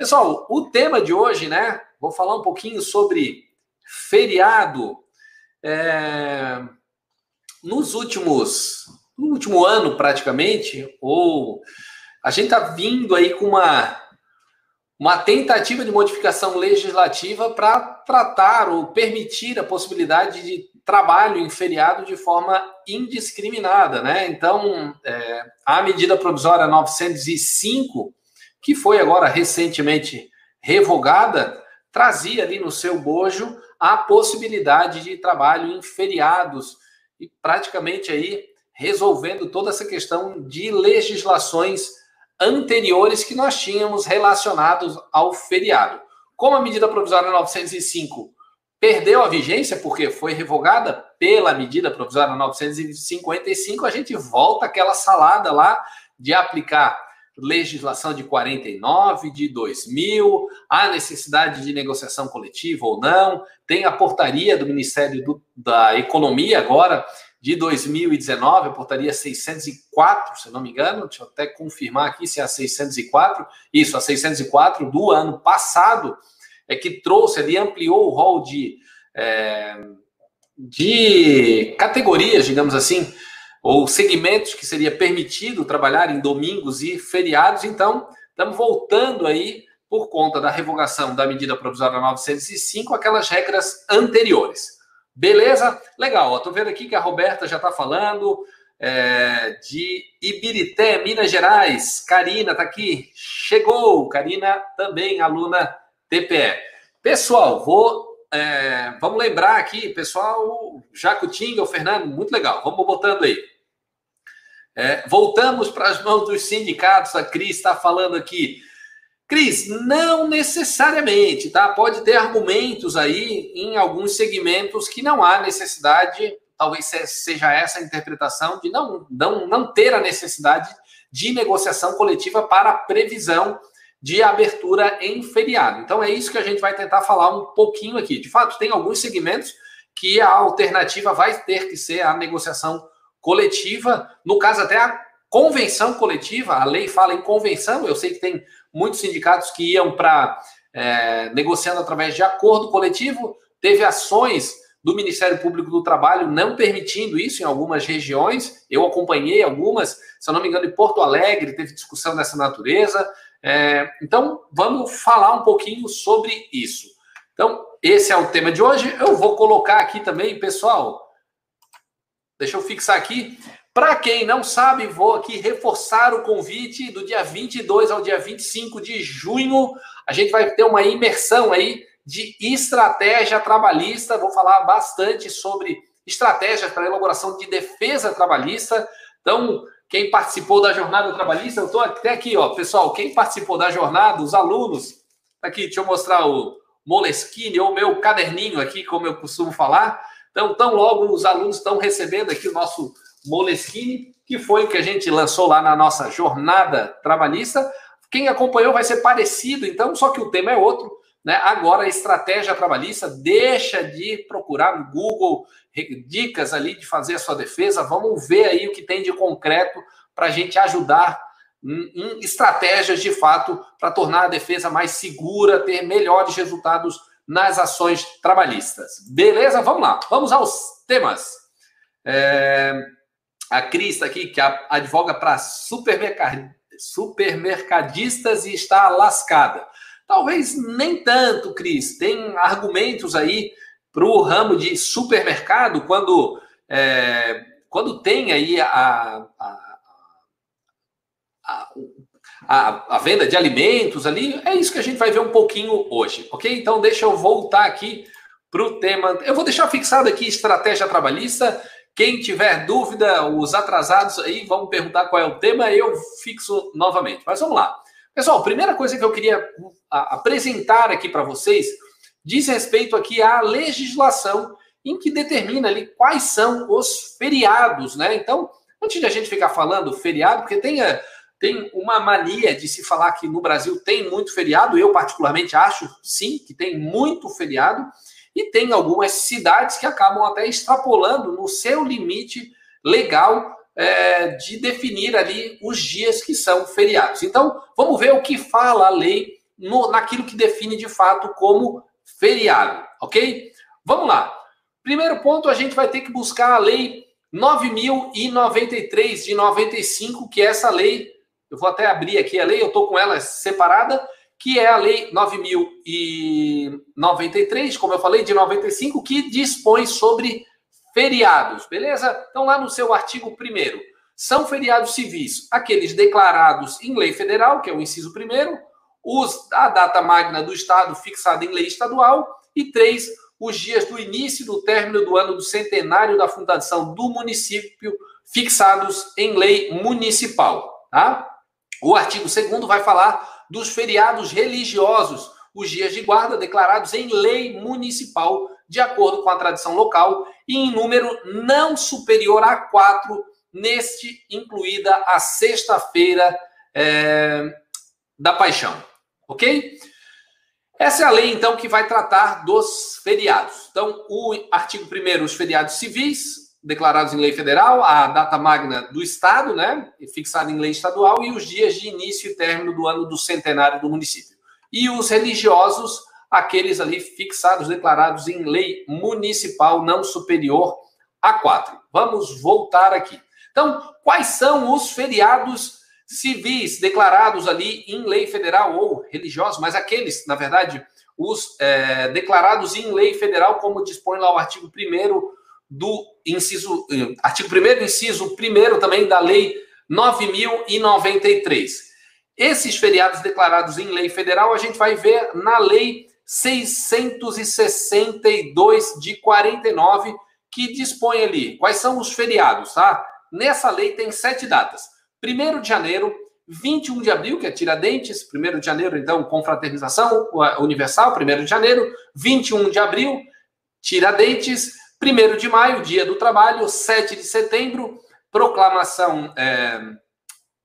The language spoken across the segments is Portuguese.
Pessoal, o tema de hoje, né? Vou falar um pouquinho sobre feriado. É, nos últimos, no último ano praticamente, ou a gente está vindo aí com uma uma tentativa de modificação legislativa para tratar ou permitir a possibilidade de trabalho em feriado de forma indiscriminada, né? Então, é, a medida provisória 905, que foi agora recentemente revogada, trazia ali no seu bojo a possibilidade de trabalho em feriados e praticamente aí resolvendo toda essa questão de legislações anteriores que nós tínhamos relacionados ao feriado. Como a medida provisória 905 perdeu a vigência porque foi revogada pela medida provisória 955, a gente volta aquela salada lá de aplicar legislação de 49, de 2000, a necessidade de negociação coletiva ou não, tem a portaria do Ministério do, da Economia agora de 2019, a portaria 604, se não me engano, deixa eu até confirmar aqui se é a 604, isso, a 604 do ano passado, é que trouxe ali, ampliou o rol de, é, de categorias, digamos assim, ou segmentos que seria permitido trabalhar em domingos e feriados, então estamos voltando aí por conta da revogação da medida provisória 905, aquelas regras anteriores. Beleza? Legal. Estou vendo aqui que a Roberta já está falando é, de Ibirité, Minas Gerais. Karina está aqui. Chegou. Karina também, aluna TPE. Pessoal, vou. É, vamos lembrar aqui, pessoal, Jacutinga, o Fernando, muito legal. Vamos botando aí. É, voltamos para as mãos dos sindicatos. A Cris está falando aqui. Cris, não necessariamente, tá? Pode ter argumentos aí em alguns segmentos que não há necessidade, talvez seja essa a interpretação, de não, não, não ter a necessidade de negociação coletiva para previsão de abertura em feriado. Então é isso que a gente vai tentar falar um pouquinho aqui. De fato, tem alguns segmentos que a alternativa vai ter que ser a negociação coletiva, no caso até a convenção coletiva, a lei fala em convenção, eu sei que tem muitos sindicatos que iam para é, negociando através de acordo coletivo, teve ações do Ministério Público do Trabalho não permitindo isso em algumas regiões. Eu acompanhei algumas, se eu não me engano, em Porto Alegre teve discussão dessa natureza. É, então, vamos falar um pouquinho sobre isso. Então, esse é o tema de hoje. Eu vou colocar aqui também, pessoal. Deixa eu fixar aqui. Para quem não sabe, vou aqui reforçar o convite do dia 22 ao dia 25 de junho. A gente vai ter uma imersão aí de estratégia trabalhista. Vou falar bastante sobre estratégias para elaboração de defesa trabalhista. Então, quem participou da jornada trabalhista, eu estou até aqui, ó, pessoal. Quem participou da jornada, os alunos, aqui, deixa eu mostrar o Moleskine ou meu caderninho aqui, como eu costumo falar. Então, tão logo os alunos estão recebendo aqui o nosso Moleskine, que foi o que a gente lançou lá na nossa jornada trabalhista. Quem acompanhou vai ser parecido, então, só que o tema é outro. Né? Agora, a estratégia trabalhista deixa de procurar no Google dicas ali de fazer a sua defesa. Vamos ver aí o que tem de concreto para a gente ajudar em estratégias de fato para tornar a defesa mais segura, ter melhores resultados nas ações trabalhistas. Beleza? Vamos lá, vamos aos temas. É... A Cris está aqui, que advoga para supermercad... supermercadistas e está lascada. Talvez nem tanto, Cris. Tem argumentos aí para o ramo de supermercado quando, é, quando tem aí a, a, a, a, a venda de alimentos ali. É isso que a gente vai ver um pouquinho hoje, ok? Então deixa eu voltar aqui para o tema. Eu vou deixar fixado aqui estratégia trabalhista quem tiver dúvida, os atrasados aí vão perguntar qual é o tema, eu fixo novamente. Mas vamos lá. Pessoal, primeira coisa que eu queria apresentar aqui para vocês diz respeito aqui à legislação em que determina ali quais são os feriados, né? Então, antes de a gente ficar falando feriado, porque tem, eh, tem uma mania de se falar que no Brasil tem muito feriado, eu particularmente acho sim que tem muito feriado, e tem algumas cidades que acabam até extrapolando no seu limite legal é, de definir ali os dias que são feriados. Então, vamos ver o que fala a lei no, naquilo que define de fato como feriado, ok? Vamos lá. Primeiro ponto, a gente vai ter que buscar a lei 9093 de 95, que é essa lei, eu vou até abrir aqui a lei, eu estou com ela separada, que é a lei 9093, como eu falei, de 95, que dispõe sobre feriados, beleza? Então, lá no seu artigo 1 são feriados civis aqueles declarados em lei federal, que é o inciso primeiro, os, a data magna do Estado fixada em lei estadual, e três, os dias do início do término do ano do centenário da fundação do município, fixados em lei municipal. Tá? O artigo 2 vai falar dos feriados religiosos, os dias de guarda declarados em lei municipal, de acordo com a tradição local, e em número não superior a quatro, neste incluída a sexta-feira é, da paixão. Ok? Essa é a lei, então, que vai tratar dos feriados. Então, o artigo 1 os feriados civis, declarados em lei federal, a data magna do Estado, né, fixada em lei estadual, e os dias de início e término do ano do centenário do município. E os religiosos, aqueles ali fixados, declarados em lei municipal não superior a quatro. Vamos voltar aqui. Então, quais são os feriados civis declarados ali em lei federal ou religiosos, mas aqueles, na verdade, os é, declarados em lei federal, como dispõe lá o artigo 1 do inciso, eh, artigo 1 inciso 1 também da lei 9093. Esses feriados declarados em lei federal, a gente vai ver na lei 662 de 49, que dispõe ali quais são os feriados, tá? Nessa lei tem sete datas. 1 de janeiro, 21 de abril, que é Tiradentes, 1 de janeiro, então, confraternização universal, 1 de janeiro, 21 de abril, Tiradentes, 1 de maio, dia do trabalho, 7 de setembro, proclamação, é,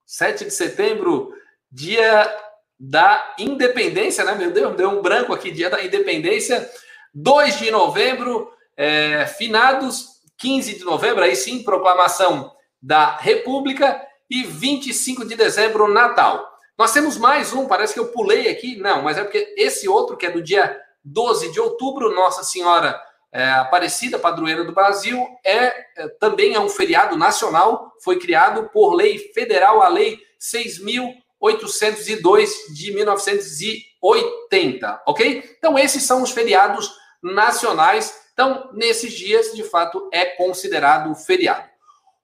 7 de setembro, dia da independência, né? Meu Deus, deu um branco aqui, dia da independência, 2 de novembro, é, finados, 15 de novembro, aí sim, proclamação da República, e 25 de dezembro, Natal. Nós temos mais um, parece que eu pulei aqui, não, mas é porque esse outro, que é do dia 12 de outubro, Nossa Senhora é, Aparecida, padroeira do Brasil, é, é, também é um feriado nacional, foi criado por lei federal, a Lei 6.802 de 1980, ok? Então, esses são os feriados nacionais. Então, nesses dias, de fato, é considerado feriado.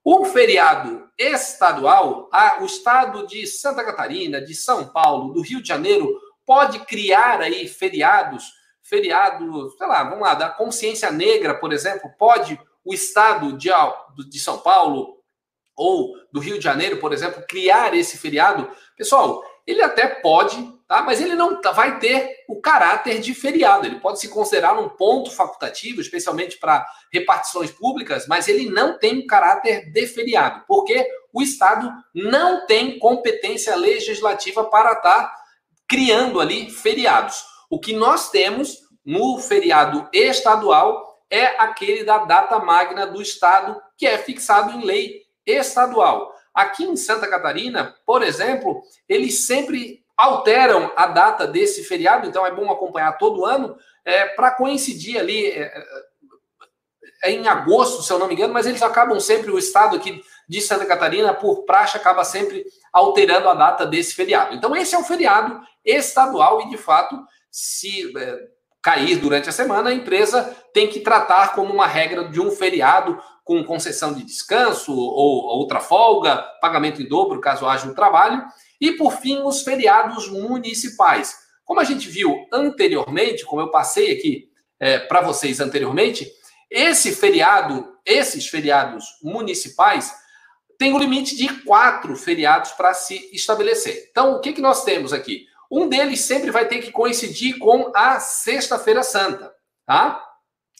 O feriado estadual, o estado de Santa Catarina, de São Paulo, do Rio de Janeiro, pode criar aí feriados, feriados, sei lá, vamos lá, da consciência negra, por exemplo, pode o estado de São Paulo ou do Rio de Janeiro, por exemplo, criar esse feriado. Pessoal, ele até pode, tá? mas ele não tá, vai ter o caráter de feriado. Ele pode se considerar um ponto facultativo, especialmente para repartições públicas, mas ele não tem o caráter de feriado, porque o Estado não tem competência legislativa para estar tá criando ali feriados. O que nós temos no feriado estadual é aquele da data magna do Estado, que é fixado em lei estadual. Aqui em Santa Catarina, por exemplo, eles sempre alteram a data desse feriado, então é bom acompanhar todo ano, é, para coincidir ali é, é, em agosto, se eu não me engano, mas eles acabam sempre, o estado aqui de Santa Catarina, por praxe, acaba sempre alterando a data desse feriado. Então, esse é um feriado estadual e, de fato, se é, cair durante a semana, a empresa tem que tratar como uma regra de um feriado com concessão de descanso ou outra folga, pagamento em dobro caso haja um trabalho, e por fim os feriados municipais. Como a gente viu anteriormente, como eu passei aqui é, para vocês anteriormente, esse feriado, esses feriados municipais tem o um limite de quatro feriados para se estabelecer. Então, o que, que nós temos aqui? Um deles sempre vai ter que coincidir com a Sexta-feira Santa, tá?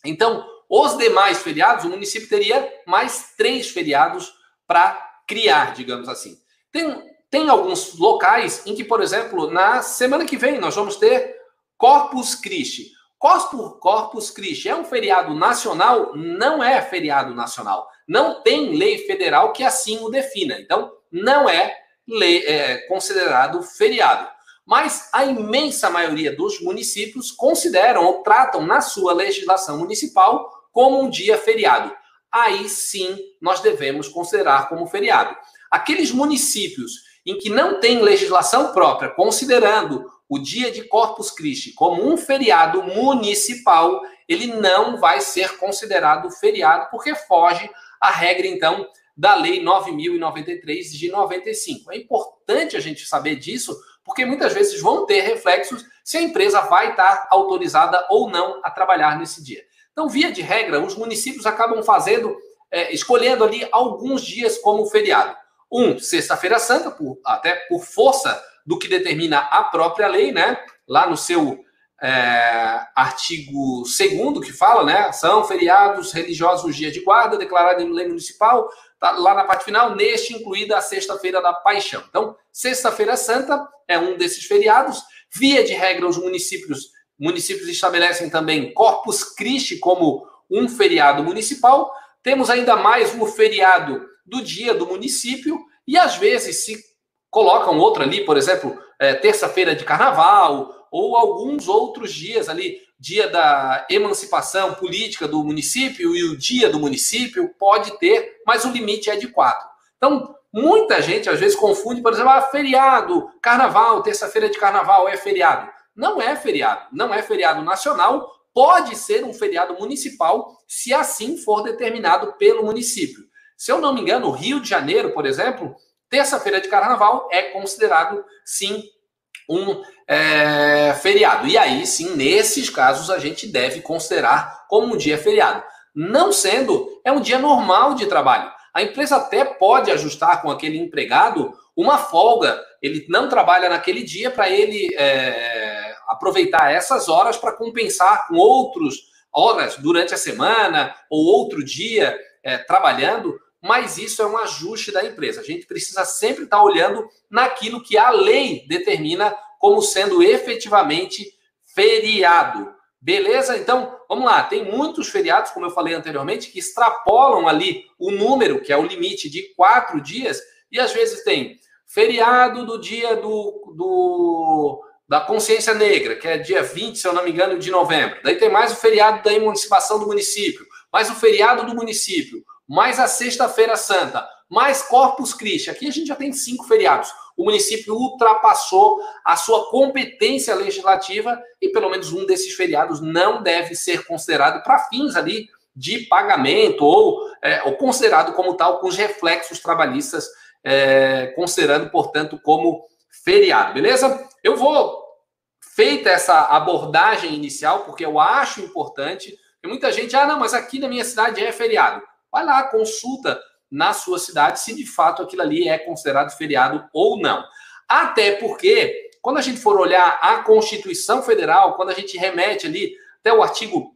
Então, os demais feriados, o município teria mais três feriados para criar, digamos assim. Tem, tem alguns locais em que, por exemplo, na semana que vem nós vamos ter Corpus Christi. Corpus, Corpus Christi é um feriado nacional? Não é feriado nacional. Não tem lei federal que assim o defina. Então, não é, lei, é considerado feriado. Mas a imensa maioria dos municípios consideram ou tratam na sua legislação municipal como um dia feriado. Aí sim nós devemos considerar como feriado. Aqueles municípios em que não tem legislação própria, considerando o dia de Corpus Christi como um feriado municipal, ele não vai ser considerado feriado, porque foge à regra, então, da Lei 9.093 de 95. É importante a gente saber disso, porque muitas vezes vão ter reflexos se a empresa vai estar autorizada ou não a trabalhar nesse dia. Então, via de regra, os municípios acabam fazendo, é, escolhendo ali alguns dias como feriado. Um, Sexta-feira Santa, por, até por força do que determina a própria lei, né? Lá no seu é, artigo 2 que fala, né? São feriados religiosos dia de guarda, declarado em lei municipal, tá lá na parte final, neste incluída a Sexta-feira da Paixão. Então, Sexta-feira Santa é um desses feriados. Via de regra, os municípios municípios estabelecem também Corpus Christi como um feriado municipal. Temos ainda mais um feriado do dia do município e às vezes se colocam outro ali, por exemplo, é, terça-feira de carnaval ou alguns outros dias ali, dia da emancipação política do município e o dia do município, pode ter, mas o limite é de quatro. Então, muita gente às vezes confunde, por exemplo, ah, feriado, carnaval, terça-feira de carnaval é feriado. Não é feriado, não é feriado nacional, pode ser um feriado municipal, se assim for determinado pelo município. Se eu não me engano, o Rio de Janeiro, por exemplo, terça-feira de carnaval é considerado, sim, um é, feriado. E aí, sim, nesses casos, a gente deve considerar como um dia feriado. Não sendo, é um dia normal de trabalho. A empresa até pode ajustar com aquele empregado uma folga. Ele não trabalha naquele dia para ele é, aproveitar essas horas para compensar com outras horas durante a semana ou outro dia é, trabalhando. Mas isso é um ajuste da empresa. A gente precisa sempre estar olhando naquilo que a lei determina como sendo efetivamente feriado. Beleza? Então, vamos lá. Tem muitos feriados, como eu falei anteriormente, que extrapolam ali o número, que é o limite de quatro dias, e às vezes tem Feriado do dia do, do, da consciência negra, que é dia 20, se eu não me engano, de novembro. Daí tem mais o feriado da emancipação do município, mais o feriado do município, mais a Sexta-feira Santa, mais Corpus Christi. Aqui a gente já tem cinco feriados. O município ultrapassou a sua competência legislativa e pelo menos um desses feriados não deve ser considerado para fins ali de pagamento ou, é, ou considerado como tal com os reflexos trabalhistas é, considerando, portanto, como feriado, beleza? Eu vou, feita essa abordagem inicial, porque eu acho importante, e muita gente, ah, não, mas aqui na minha cidade é feriado. Vai lá, consulta na sua cidade se de fato aquilo ali é considerado feriado ou não. Até porque, quando a gente for olhar a Constituição Federal, quando a gente remete ali até o artigo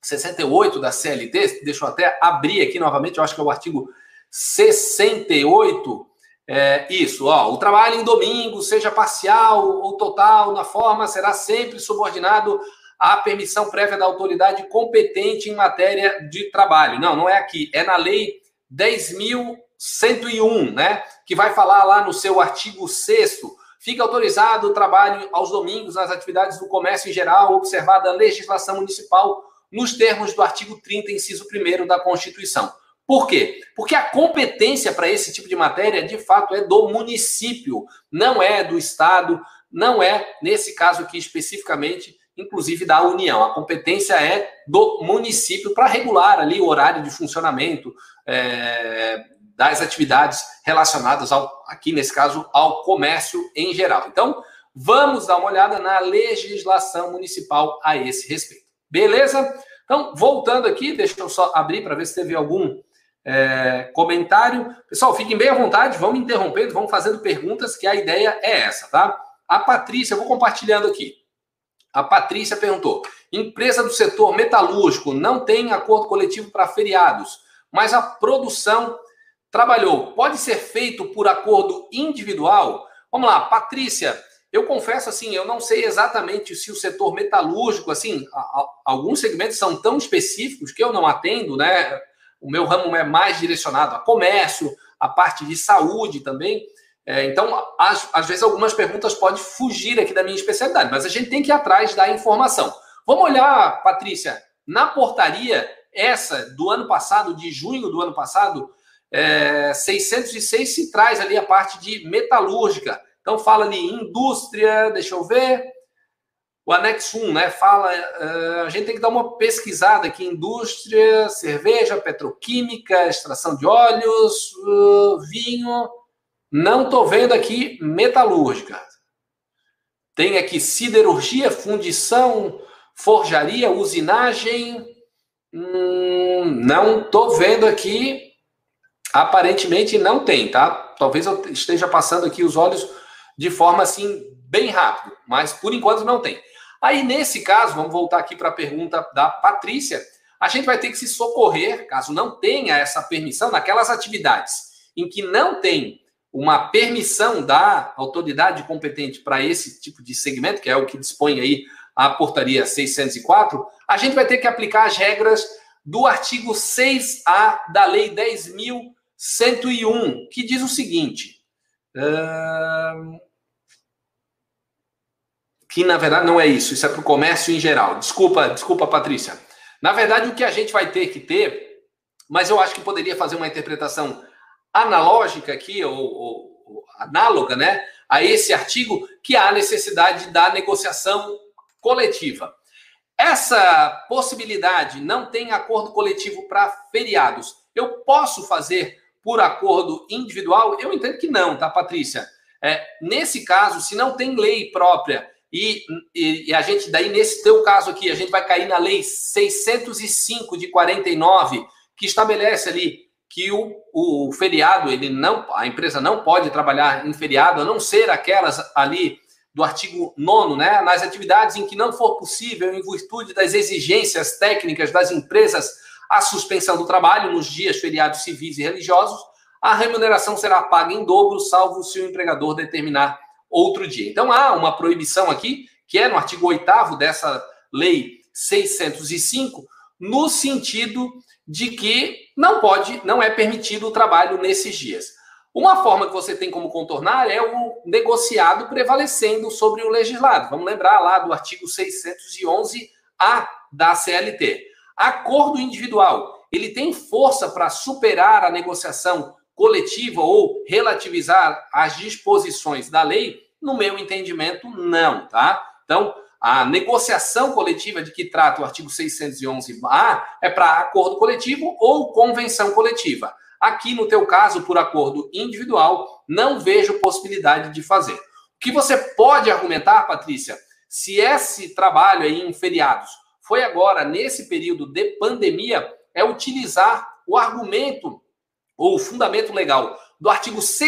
68 da CLT, deixa eu até abrir aqui novamente, eu acho que é o artigo 68. É, isso, ó, o trabalho em domingo, seja parcial ou total, na forma, será sempre subordinado à permissão prévia da autoridade competente em matéria de trabalho. Não, não é aqui, é na lei 10.101, né? Que vai falar lá no seu artigo 6 Fica autorizado o trabalho aos domingos nas atividades do comércio em geral, observada a legislação municipal nos termos do artigo 30, inciso 1 da Constituição. Por quê? Porque a competência para esse tipo de matéria, de fato, é do município, não é do Estado, não é, nesse caso aqui especificamente, inclusive da União. A competência é do município para regular ali o horário de funcionamento é, das atividades relacionadas, ao, aqui nesse caso, ao comércio em geral. Então, vamos dar uma olhada na legislação municipal a esse respeito. Beleza? Então, voltando aqui, deixa eu só abrir para ver se teve algum é, comentário. Pessoal, fiquem bem à vontade, vamos interrompendo, vamos fazendo perguntas, que a ideia é essa, tá? A Patrícia, eu vou compartilhando aqui. A Patrícia perguntou: empresa do setor metalúrgico não tem acordo coletivo para feriados, mas a produção trabalhou. Pode ser feito por acordo individual? Vamos lá, Patrícia. Eu confesso assim, eu não sei exatamente se o setor metalúrgico, assim, alguns segmentos são tão específicos que eu não atendo, né? O meu ramo é mais direcionado a comércio, a parte de saúde também. É, então, às, às vezes, algumas perguntas podem fugir aqui da minha especialidade, mas a gente tem que ir atrás da informação. Vamos olhar, Patrícia, na portaria, essa do ano passado, de junho do ano passado, é, 606 se traz ali a parte de metalúrgica. Então, fala ali indústria, deixa eu ver. O anexo 1, né? Fala. Uh, a gente tem que dar uma pesquisada aqui: indústria, cerveja, petroquímica, extração de óleos, uh, vinho. Não estou vendo aqui metalúrgica. Tem aqui siderurgia, fundição, forjaria, usinagem. Hum, não estou vendo aqui. Aparentemente não tem, tá? Talvez eu esteja passando aqui os olhos de forma assim bem rápido, mas por enquanto não tem. Aí nesse caso, vamos voltar aqui para a pergunta da Patrícia. A gente vai ter que se socorrer, caso não tenha essa permissão, naquelas atividades em que não tem uma permissão da autoridade competente para esse tipo de segmento, que é o que dispõe aí a portaria 604, a gente vai ter que aplicar as regras do artigo 6A da Lei 10.101, que diz o seguinte. Uh, que na verdade não é isso, isso é para o comércio em geral. Desculpa, desculpa, Patrícia. Na verdade, o que a gente vai ter que ter, mas eu acho que poderia fazer uma interpretação analógica aqui, ou, ou, ou análoga, né, a esse artigo, que há necessidade da negociação coletiva. Essa possibilidade não tem acordo coletivo para feriados. Eu posso fazer por acordo individual? Eu entendo que não, tá, Patrícia? É, nesse caso, se não tem lei própria e, e, e, a gente, daí, nesse teu caso aqui, a gente vai cair na lei 605 de 49, que estabelece ali que o, o feriado, ele não, a empresa não pode trabalhar em feriado, a não ser aquelas ali do artigo 9, né? Nas atividades em que não for possível, em virtude das exigências técnicas das empresas, a suspensão do trabalho nos dias feriados civis e religiosos, a remuneração será paga em dobro, salvo se o empregador determinar outro dia. Então há uma proibição aqui, que é no artigo 8 dessa lei 605, no sentido de que não pode, não é permitido o trabalho nesses dias. Uma forma que você tem como contornar é o negociado prevalecendo sobre o legislado. Vamos lembrar lá do artigo 611-A da CLT. Acordo individual, ele tem força para superar a negociação coletiva ou relativizar as disposições da lei? No meu entendimento, não, tá? Então, a negociação coletiva de que trata o artigo 611-A é para acordo coletivo ou convenção coletiva. Aqui, no teu caso, por acordo individual, não vejo possibilidade de fazer. O que você pode argumentar, Patrícia, se esse trabalho aí em feriados foi agora, nesse período de pandemia, é utilizar o argumento ou o fundamento legal do artigo 2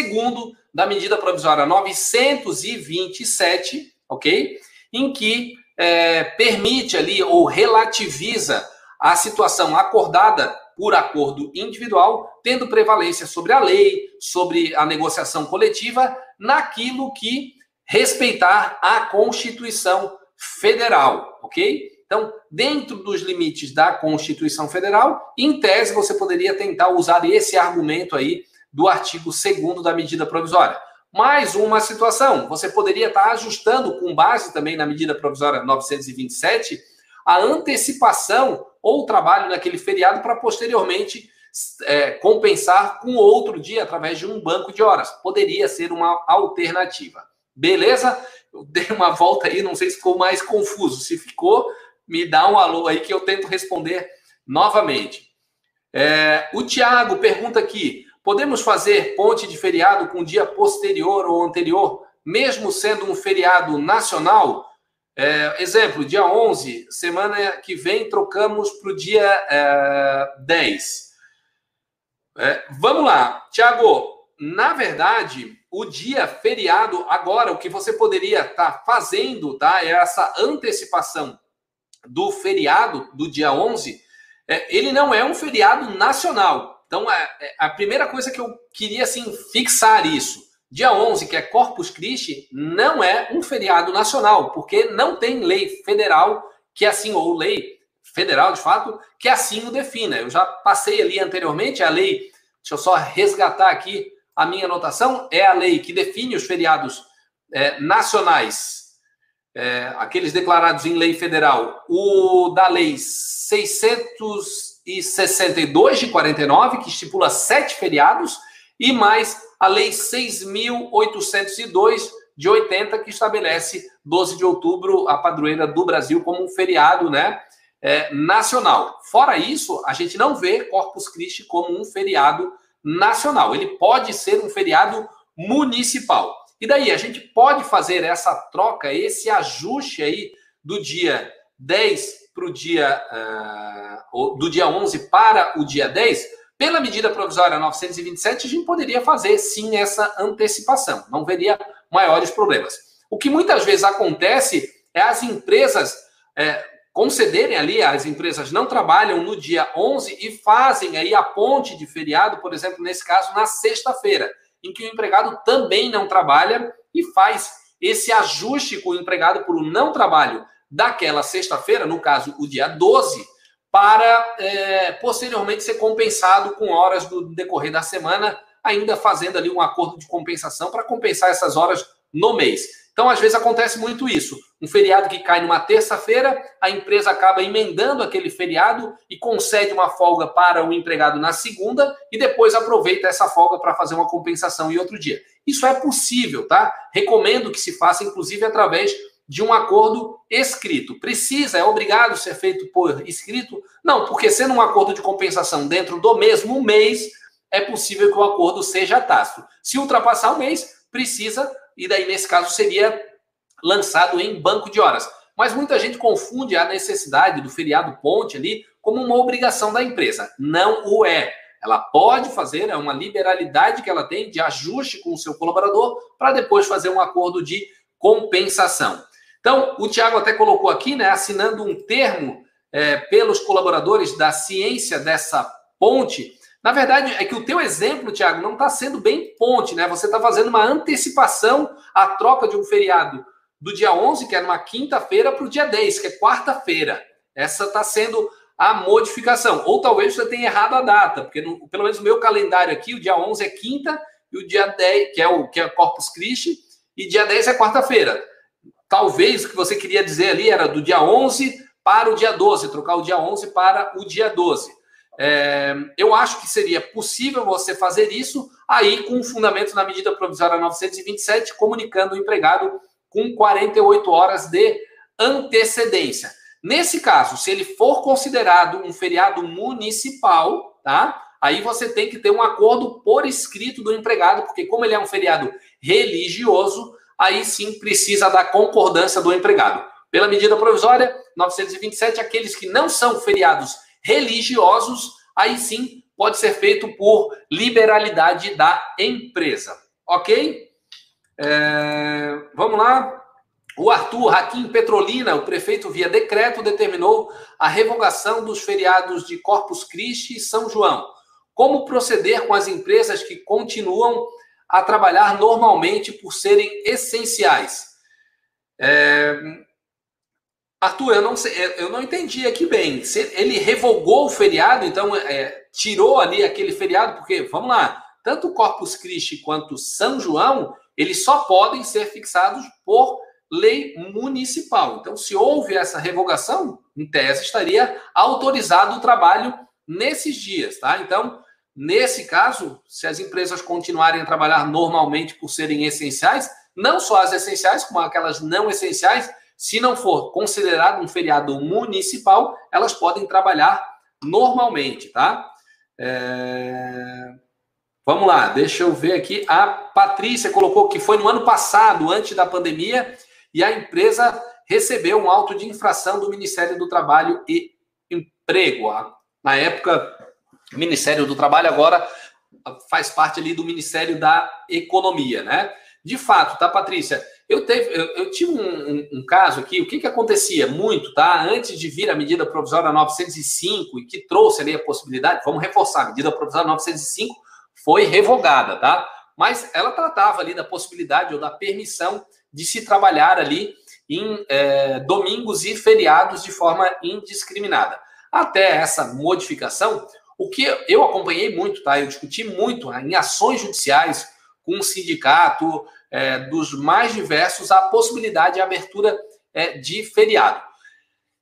da medida provisória 927, ok? Em que é, permite ali ou relativiza a situação acordada por acordo individual, tendo prevalência sobre a lei, sobre a negociação coletiva, naquilo que respeitar a Constituição Federal, ok? Então, dentro dos limites da Constituição Federal, em tese, você poderia tentar usar esse argumento aí do artigo 2 da medida provisória. Mais uma situação, você poderia estar ajustando, com base também na medida provisória 927, a antecipação ou trabalho naquele feriado para posteriormente é, compensar com outro dia através de um banco de horas. Poderia ser uma alternativa. Beleza? Eu dei uma volta aí, não sei se ficou mais confuso. Se ficou, me dá um alô aí que eu tento responder novamente. É, o Tiago pergunta aqui: podemos fazer ponte de feriado com dia posterior ou anterior, mesmo sendo um feriado nacional? É, exemplo, dia 11, semana que vem, trocamos para o dia é, 10. É, vamos lá, Tiago. Na verdade, o dia feriado, agora, o que você poderia estar tá fazendo, tá? É essa antecipação do feriado do dia 11. É, ele não é um feriado nacional. Então, é, é, a primeira coisa que eu queria, assim, fixar isso. Dia 11, que é Corpus Christi, não é um feriado nacional, porque não tem lei federal que assim, ou lei federal de fato, que assim o defina. Eu já passei ali anteriormente a lei, deixa eu só resgatar aqui a minha anotação, é a lei que define os feriados é, nacionais, é, aqueles declarados em lei federal, o da lei 662 de 49, que estipula sete feriados, e mais a lei 6.802 de 80, que estabelece 12 de outubro, a padroeira do Brasil, como um feriado né, é, nacional. Fora isso, a gente não vê Corpus Christi como um feriado nacional. Ele pode ser um feriado municipal. E daí, a gente pode fazer essa troca, esse ajuste aí do dia 10 para o dia uh, do dia 11 para o dia 10, pela medida provisória 927, a gente poderia fazer sim essa antecipação, não veria maiores problemas. O que muitas vezes acontece é as empresas é, concederem ali, as empresas não trabalham no dia 11 e fazem aí a ponte de feriado, por exemplo, nesse caso, na sexta-feira em que o empregado também não trabalha e faz esse ajuste com o empregado por um não trabalho daquela sexta-feira, no caso o dia 12, para é, posteriormente ser compensado com horas do decorrer da semana, ainda fazendo ali um acordo de compensação para compensar essas horas no mês. Então, às vezes acontece muito isso. Um feriado que cai numa terça-feira, a empresa acaba emendando aquele feriado e concede uma folga para o empregado na segunda e depois aproveita essa folga para fazer uma compensação em outro dia. Isso é possível, tá? Recomendo que se faça, inclusive, através de um acordo escrito. Precisa, é obrigado ser feito por escrito? Não, porque sendo um acordo de compensação dentro do mesmo mês, é possível que o acordo seja tácito. Se ultrapassar o mês, precisa e daí, nesse caso, seria lançado em banco de horas. Mas muita gente confunde a necessidade do feriado ponte ali como uma obrigação da empresa. Não o é. Ela pode fazer, é uma liberalidade que ela tem de ajuste com o seu colaborador para depois fazer um acordo de compensação. Então, o Tiago até colocou aqui, né, assinando um termo é, pelos colaboradores da ciência dessa ponte, na verdade, é que o teu exemplo, Tiago, não está sendo bem ponte, né? Você está fazendo uma antecipação à troca de um feriado do dia 11, que é numa quinta-feira, para o dia 10, que é quarta-feira. Essa está sendo a modificação. Ou talvez você tenha errado a data, porque no, pelo menos no meu calendário aqui, o dia 11 é quinta e o dia 10, que é o que é Corpus Christi, e dia 10 é quarta-feira. Talvez o que você queria dizer ali era do dia 11 para o dia 12, trocar o dia 11 para o dia 12. É, eu acho que seria possível você fazer isso aí com fundamento na medida provisória 927, comunicando o empregado com 48 horas de antecedência. Nesse caso, se ele for considerado um feriado municipal, tá? Aí você tem que ter um acordo por escrito do empregado, porque como ele é um feriado religioso, aí sim precisa da concordância do empregado. Pela medida provisória 927, aqueles que não são feriados religiosos, aí sim pode ser feito por liberalidade da empresa. Ok? É, vamos lá. O Arthur Raquim Petrolina, o prefeito, via decreto, determinou a revogação dos feriados de Corpus Christi e São João. Como proceder com as empresas que continuam a trabalhar normalmente por serem essenciais? É, Arthur, eu não sei, eu não entendi aqui bem. Ele revogou o feriado, então é, tirou ali aquele feriado, porque, vamos lá, tanto Corpus Christi quanto São João, eles só podem ser fixados por lei municipal. Então, se houve essa revogação, em tese estaria autorizado o trabalho nesses dias, tá? Então, nesse caso, se as empresas continuarem a trabalhar normalmente por serem essenciais, não só as essenciais, como aquelas não essenciais, se não for considerado um feriado municipal, elas podem trabalhar normalmente, tá? É... Vamos lá, deixa eu ver aqui. A Patrícia colocou que foi no ano passado, antes da pandemia, e a empresa recebeu um auto de infração do Ministério do Trabalho e Emprego. Na época, Ministério do Trabalho agora faz parte ali do Ministério da Economia, né? De fato, tá, Patrícia? Eu, teve, eu, eu tive um, um, um, caso aqui, o que, que acontecia muito, tá? Antes de vir a medida provisória 905 e que trouxe ali a possibilidade, vamos reforçar, a medida provisória 905 foi revogada, tá? Mas ela tratava ali da possibilidade ou da permissão de se trabalhar ali em é, domingos e feriados de forma indiscriminada. Até essa modificação, O que eu acompanhei muito, tá? Eu discuti muito em ações judiciais com o sindicato é, dos mais diversos a possibilidade de abertura é, de feriado.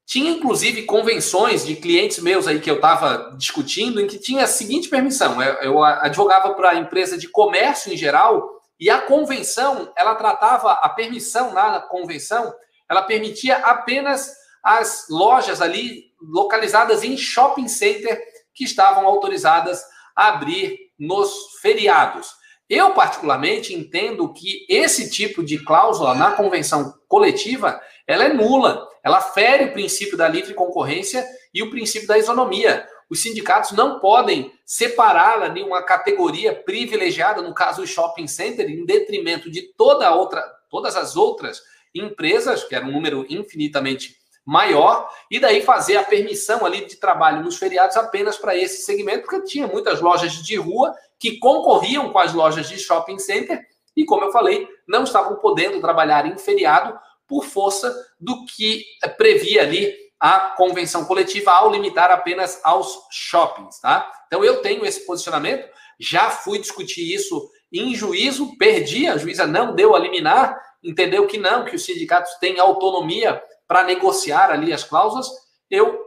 Tinha inclusive convenções de clientes meus aí que eu estava discutindo em que tinha a seguinte permissão: eu, eu advogava para a empresa de comércio em geral e a convenção ela tratava a permissão na convenção, ela permitia apenas as lojas ali localizadas em shopping center que estavam autorizadas a abrir nos feriados. Eu, particularmente, entendo que esse tipo de cláusula na convenção coletiva ela é nula. Ela fere o princípio da livre concorrência e o princípio da isonomia. Os sindicatos não podem separar ali uma categoria privilegiada, no caso o shopping center, em detrimento de toda outra, todas as outras empresas, que era um número infinitamente maior, e daí fazer a permissão ali de trabalho nos feriados apenas para esse segmento, porque tinha muitas lojas de rua que concorriam com as lojas de shopping center e, como eu falei, não estavam podendo trabalhar em feriado por força do que previa ali a convenção coletiva ao limitar apenas aos shoppings, tá? Então eu tenho esse posicionamento, já fui discutir isso em juízo, perdi, a juíza não deu a liminar, entendeu que não, que os sindicatos têm autonomia para negociar ali as cláusulas. Eu,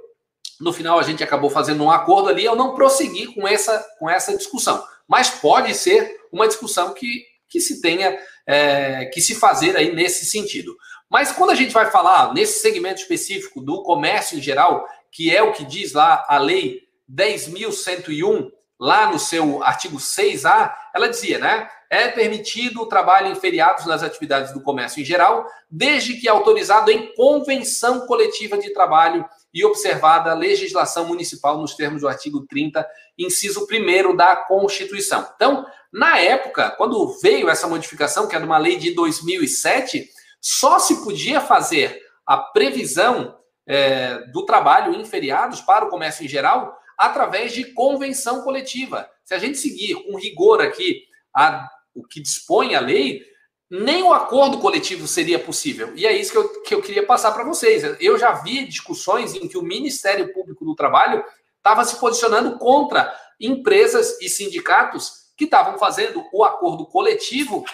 no final, a gente acabou fazendo um acordo ali, eu não prossegui com essa, com essa discussão. Mas pode ser uma discussão que, que se tenha é, que se fazer aí nesse sentido. Mas quando a gente vai falar nesse segmento específico do comércio em geral, que é o que diz lá a lei 10.101, lá no seu artigo 6A, ela dizia, né? É permitido o trabalho em feriados nas atividades do comércio em geral, desde que autorizado em convenção coletiva de trabalho e observada a legislação municipal nos termos do artigo 30, inciso 1 da Constituição. Então, na época, quando veio essa modificação, que é de uma lei de 2007, só se podia fazer a previsão é, do trabalho em feriados para o comércio em geral através de convenção coletiva. Se a gente seguir com rigor aqui a, o que dispõe a lei, nem o acordo coletivo seria possível. E é isso que eu, que eu queria passar para vocês. Eu já vi discussões em que o Ministério Público do Trabalho estava se posicionando contra empresas e sindicatos que estavam fazendo o acordo coletivo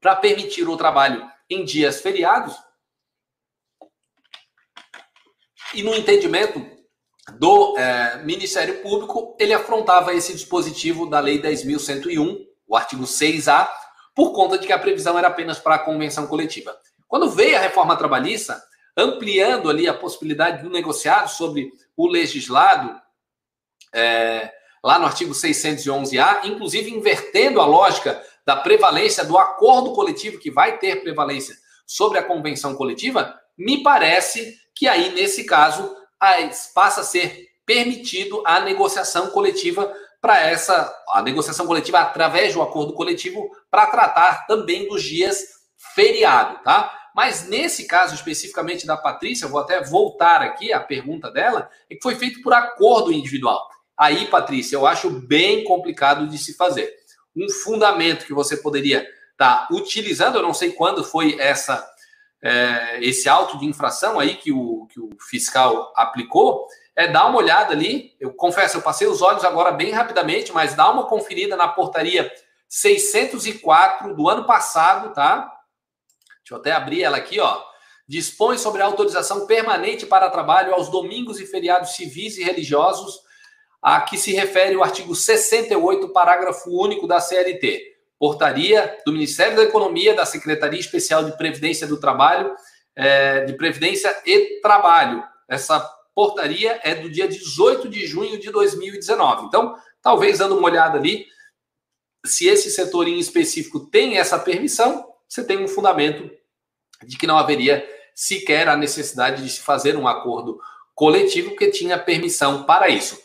para permitir o trabalho em dias feriados. E no entendimento do é, Ministério Público, ele afrontava esse dispositivo da Lei 10.101, o artigo 6A, por conta de que a previsão era apenas para a convenção coletiva. Quando veio a reforma trabalhista, ampliando ali a possibilidade do negociado sobre o legislado, é, lá no artigo 611A, inclusive invertendo a lógica da prevalência do acordo coletivo, que vai ter prevalência sobre a convenção coletiva, me parece que aí, nesse caso, passa a ser permitido a negociação coletiva para essa, a negociação coletiva através do acordo coletivo para tratar também dos dias feriado, tá? Mas nesse caso especificamente da Patrícia, vou até voltar aqui à pergunta dela, é que foi feito por acordo individual. Aí, Patrícia, eu acho bem complicado de se fazer um fundamento que você poderia estar tá utilizando, eu não sei quando foi essa é, esse auto de infração aí que o, que o fiscal aplicou, é dar uma olhada ali. Eu confesso, eu passei os olhos agora bem rapidamente, mas dá uma conferida na portaria 604 do ano passado, tá? Deixa eu até abrir ela aqui, ó. Dispõe sobre a autorização permanente para trabalho aos domingos e feriados civis e religiosos a que se refere o artigo 68, parágrafo único da CLT. Portaria do Ministério da Economia, da Secretaria Especial de Previdência do Trabalho, é, de Previdência e Trabalho. Essa portaria é do dia 18 de junho de 2019. Então, talvez dando uma olhada ali, se esse setor em específico tem essa permissão, você tem um fundamento de que não haveria sequer a necessidade de se fazer um acordo coletivo, que tinha permissão para isso.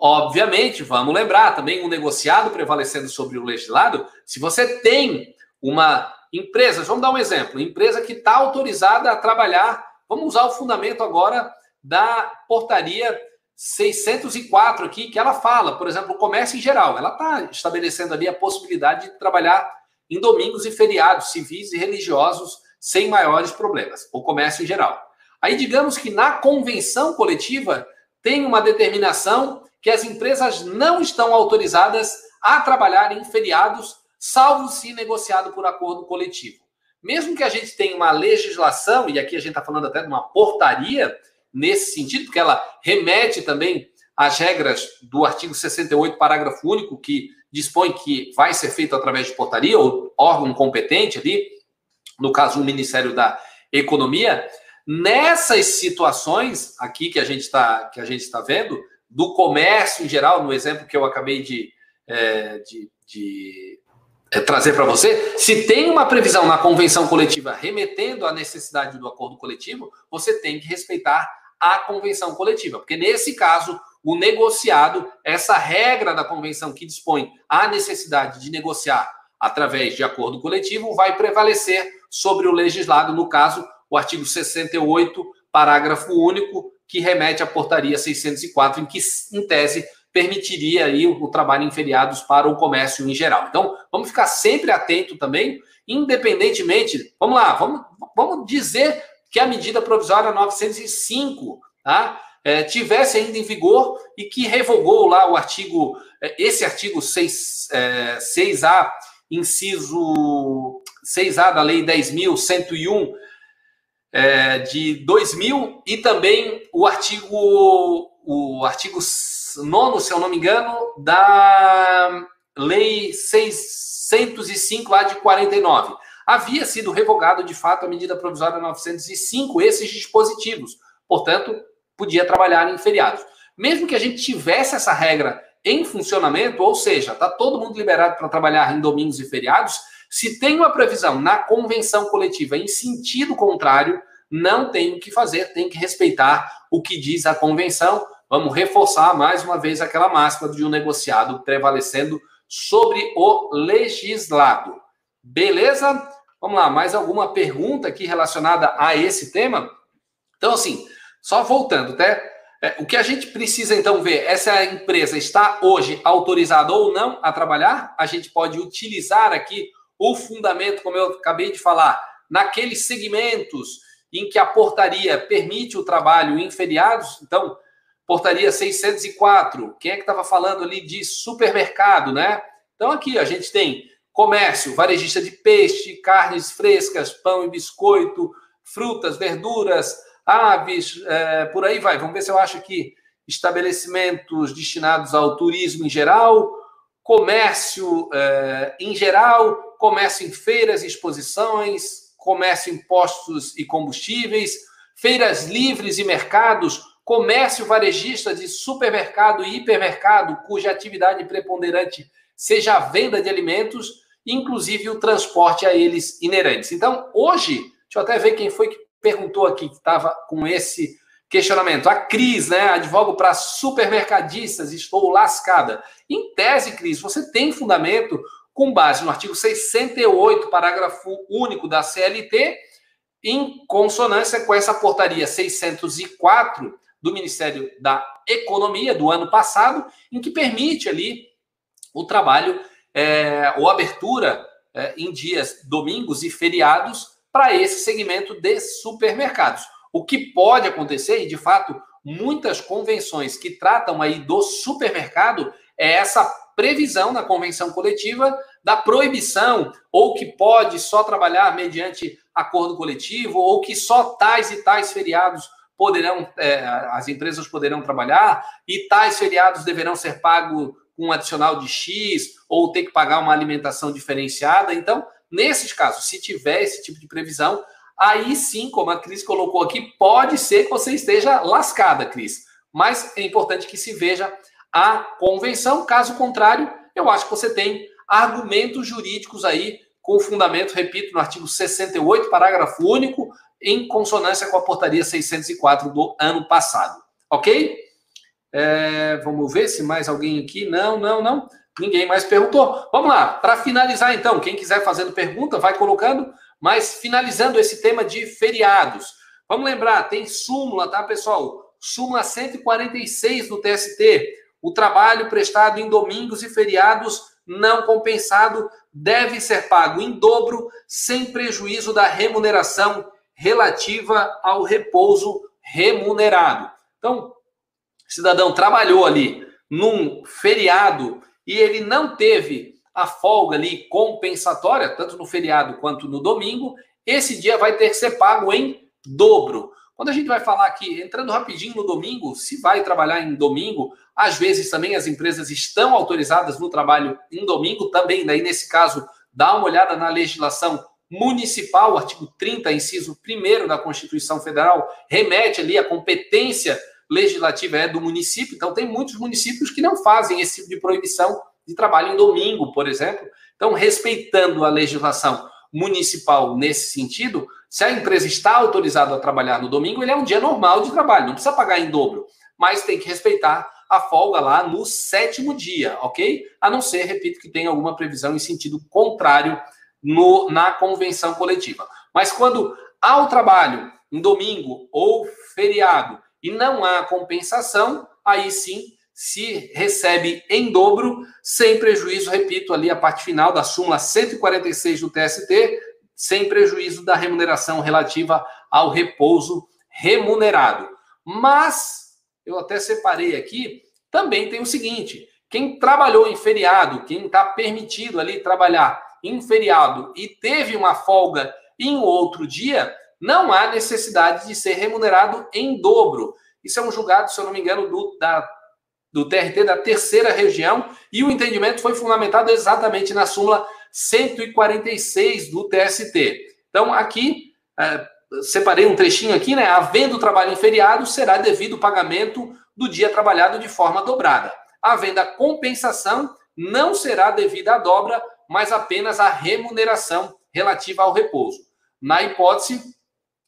Obviamente, vamos lembrar também um negociado prevalecendo sobre o legislado. Se você tem uma empresa, vamos dar um exemplo, empresa que está autorizada a trabalhar, vamos usar o fundamento agora da portaria 604 aqui, que ela fala, por exemplo, o comércio em geral, ela está estabelecendo ali a possibilidade de trabalhar em domingos e feriados civis e religiosos sem maiores problemas, o comércio em geral. Aí digamos que na convenção coletiva tem uma determinação que as empresas não estão autorizadas a trabalhar em feriados, salvo se negociado por acordo coletivo. Mesmo que a gente tenha uma legislação, e aqui a gente está falando até de uma portaria nesse sentido, porque ela remete também às regras do artigo 68, parágrafo único, que dispõe que vai ser feito através de portaria, ou órgão competente ali, no caso o Ministério da Economia. Nessas situações aqui que a gente está que a gente está vendo, do comércio em geral, no exemplo que eu acabei de, é, de, de é, trazer para você, se tem uma previsão na convenção coletiva remetendo à necessidade do acordo coletivo, você tem que respeitar a convenção coletiva, porque nesse caso o negociado, essa regra da convenção que dispõe a necessidade de negociar através de acordo coletivo, vai prevalecer sobre o legislado, no caso, o artigo 68, parágrafo único, que remete à portaria 604, em que, em tese, permitiria aí o, trabalho em feriados para o comércio em geral. Então, vamos ficar sempre atento também, independentemente. Vamos lá, vamos, vamos dizer que a medida provisória 905 tá, é, tivesse ainda em vigor e que revogou lá o artigo, é, esse artigo 6, é, 6A, inciso 6A da Lei 10.101 é, de 2000 e também o artigo o artigo 9, se eu não me engano, da Lei 605 lá de 49. Havia sido revogado de fato a medida provisória 905 esses dispositivos. Portanto, podia trabalhar em feriados. Mesmo que a gente tivesse essa regra em funcionamento, ou seja, está todo mundo liberado para trabalhar em domingos e feriados, se tem uma previsão na convenção coletiva em sentido contrário, não tem o que fazer, tem que respeitar o que diz a convenção. Vamos reforçar mais uma vez aquela máxima de um negociado prevalecendo sobre o legislado. Beleza? Vamos lá, mais alguma pergunta aqui relacionada a esse tema? Então, assim, só voltando, até é, o que a gente precisa então ver é se a empresa está hoje autorizada ou não a trabalhar. A gente pode utilizar aqui o fundamento, como eu acabei de falar, naqueles segmentos em que a portaria permite o trabalho em feriados. Então, portaria 604, quem é que estava falando ali de supermercado, né? Então, aqui a gente tem comércio, varejista de peixe, carnes frescas, pão e biscoito, frutas, verduras, aves, é, por aí vai. Vamos ver se eu acho aqui estabelecimentos destinados ao turismo em geral, comércio é, em geral, comércio em feiras e exposições, comércio em postos e combustíveis, feiras livres e mercados, comércio varejista de supermercado e hipermercado, cuja atividade preponderante seja a venda de alimentos, inclusive o transporte a eles inerentes. Então, hoje, deixa eu até ver quem foi que perguntou aqui, que estava com esse questionamento. A Cris, né? Advogo para supermercadistas, estou lascada. Em tese, Cris, você tem fundamento com base no artigo 68, parágrafo único da CLT, em consonância com essa portaria 604 do Ministério da Economia do ano passado, em que permite ali o trabalho é, ou abertura é, em dias domingos e feriados para esse segmento de supermercados. O que pode acontecer, e de fato, muitas convenções que tratam aí do supermercado, é essa previsão na convenção coletiva da proibição, ou que pode só trabalhar mediante acordo coletivo, ou que só tais e tais feriados poderão, é, as empresas poderão trabalhar, e tais feriados deverão ser pagos com um adicional de X, ou ter que pagar uma alimentação diferenciada. Então, nesses casos, se tiver esse tipo de previsão, aí sim, como a Cris colocou aqui, pode ser que você esteja lascada, Cris. Mas é importante que se veja a convenção. Caso contrário, eu acho que você tem argumentos jurídicos aí com fundamento, repito, no artigo 68, parágrafo único, em consonância com a portaria 604 do ano passado. Ok? É, vamos ver se mais alguém aqui. Não, não, não. Ninguém mais perguntou. Vamos lá, para finalizar então, quem quiser fazendo pergunta, vai colocando, mas finalizando esse tema de feriados. Vamos lembrar, tem súmula, tá, pessoal? Súmula 146 do TST. O trabalho prestado em domingos e feriados não compensado deve ser pago em dobro, sem prejuízo da remuneração relativa ao repouso remunerado. Então, cidadão trabalhou ali num feriado e ele não teve a folga ali compensatória, tanto no feriado quanto no domingo, esse dia vai ter que ser pago em dobro. Quando a gente vai falar aqui, entrando rapidinho no domingo, se vai trabalhar em domingo, às vezes também as empresas estão autorizadas no trabalho em domingo também, daí nesse caso, dá uma olhada na legislação municipal, artigo 30, inciso 1 da Constituição Federal, remete ali a competência legislativa é do município, então tem muitos municípios que não fazem esse tipo de proibição de trabalho em domingo, por exemplo. Então, respeitando a legislação municipal nesse sentido, se a empresa está autorizada a trabalhar no domingo, ele é um dia normal de trabalho, não precisa pagar em dobro, mas tem que respeitar a folga lá no sétimo dia, ok? A não ser, repito, que tenha alguma previsão em sentido contrário no, na convenção coletiva. Mas quando há o trabalho em domingo ou feriado e não há compensação, aí sim se recebe em dobro, sem prejuízo, repito, ali a parte final da súmula 146 do TST, sem prejuízo da remuneração relativa ao repouso remunerado. Mas, eu até separei aqui, também tem o seguinte: quem trabalhou em feriado, quem está permitido ali trabalhar em feriado e teve uma folga em outro dia, não há necessidade de ser remunerado em dobro. Isso é um julgado, se eu não me engano, do, da, do TRT da terceira região, e o entendimento foi fundamentado exatamente na súmula 146 do TST. Então, aqui, é, separei um trechinho aqui, né? Havendo trabalho em feriado, será devido o pagamento do dia trabalhado de forma dobrada. Havendo a compensação, não será devida a dobra, mas apenas a remuneração relativa ao repouso. Na hipótese,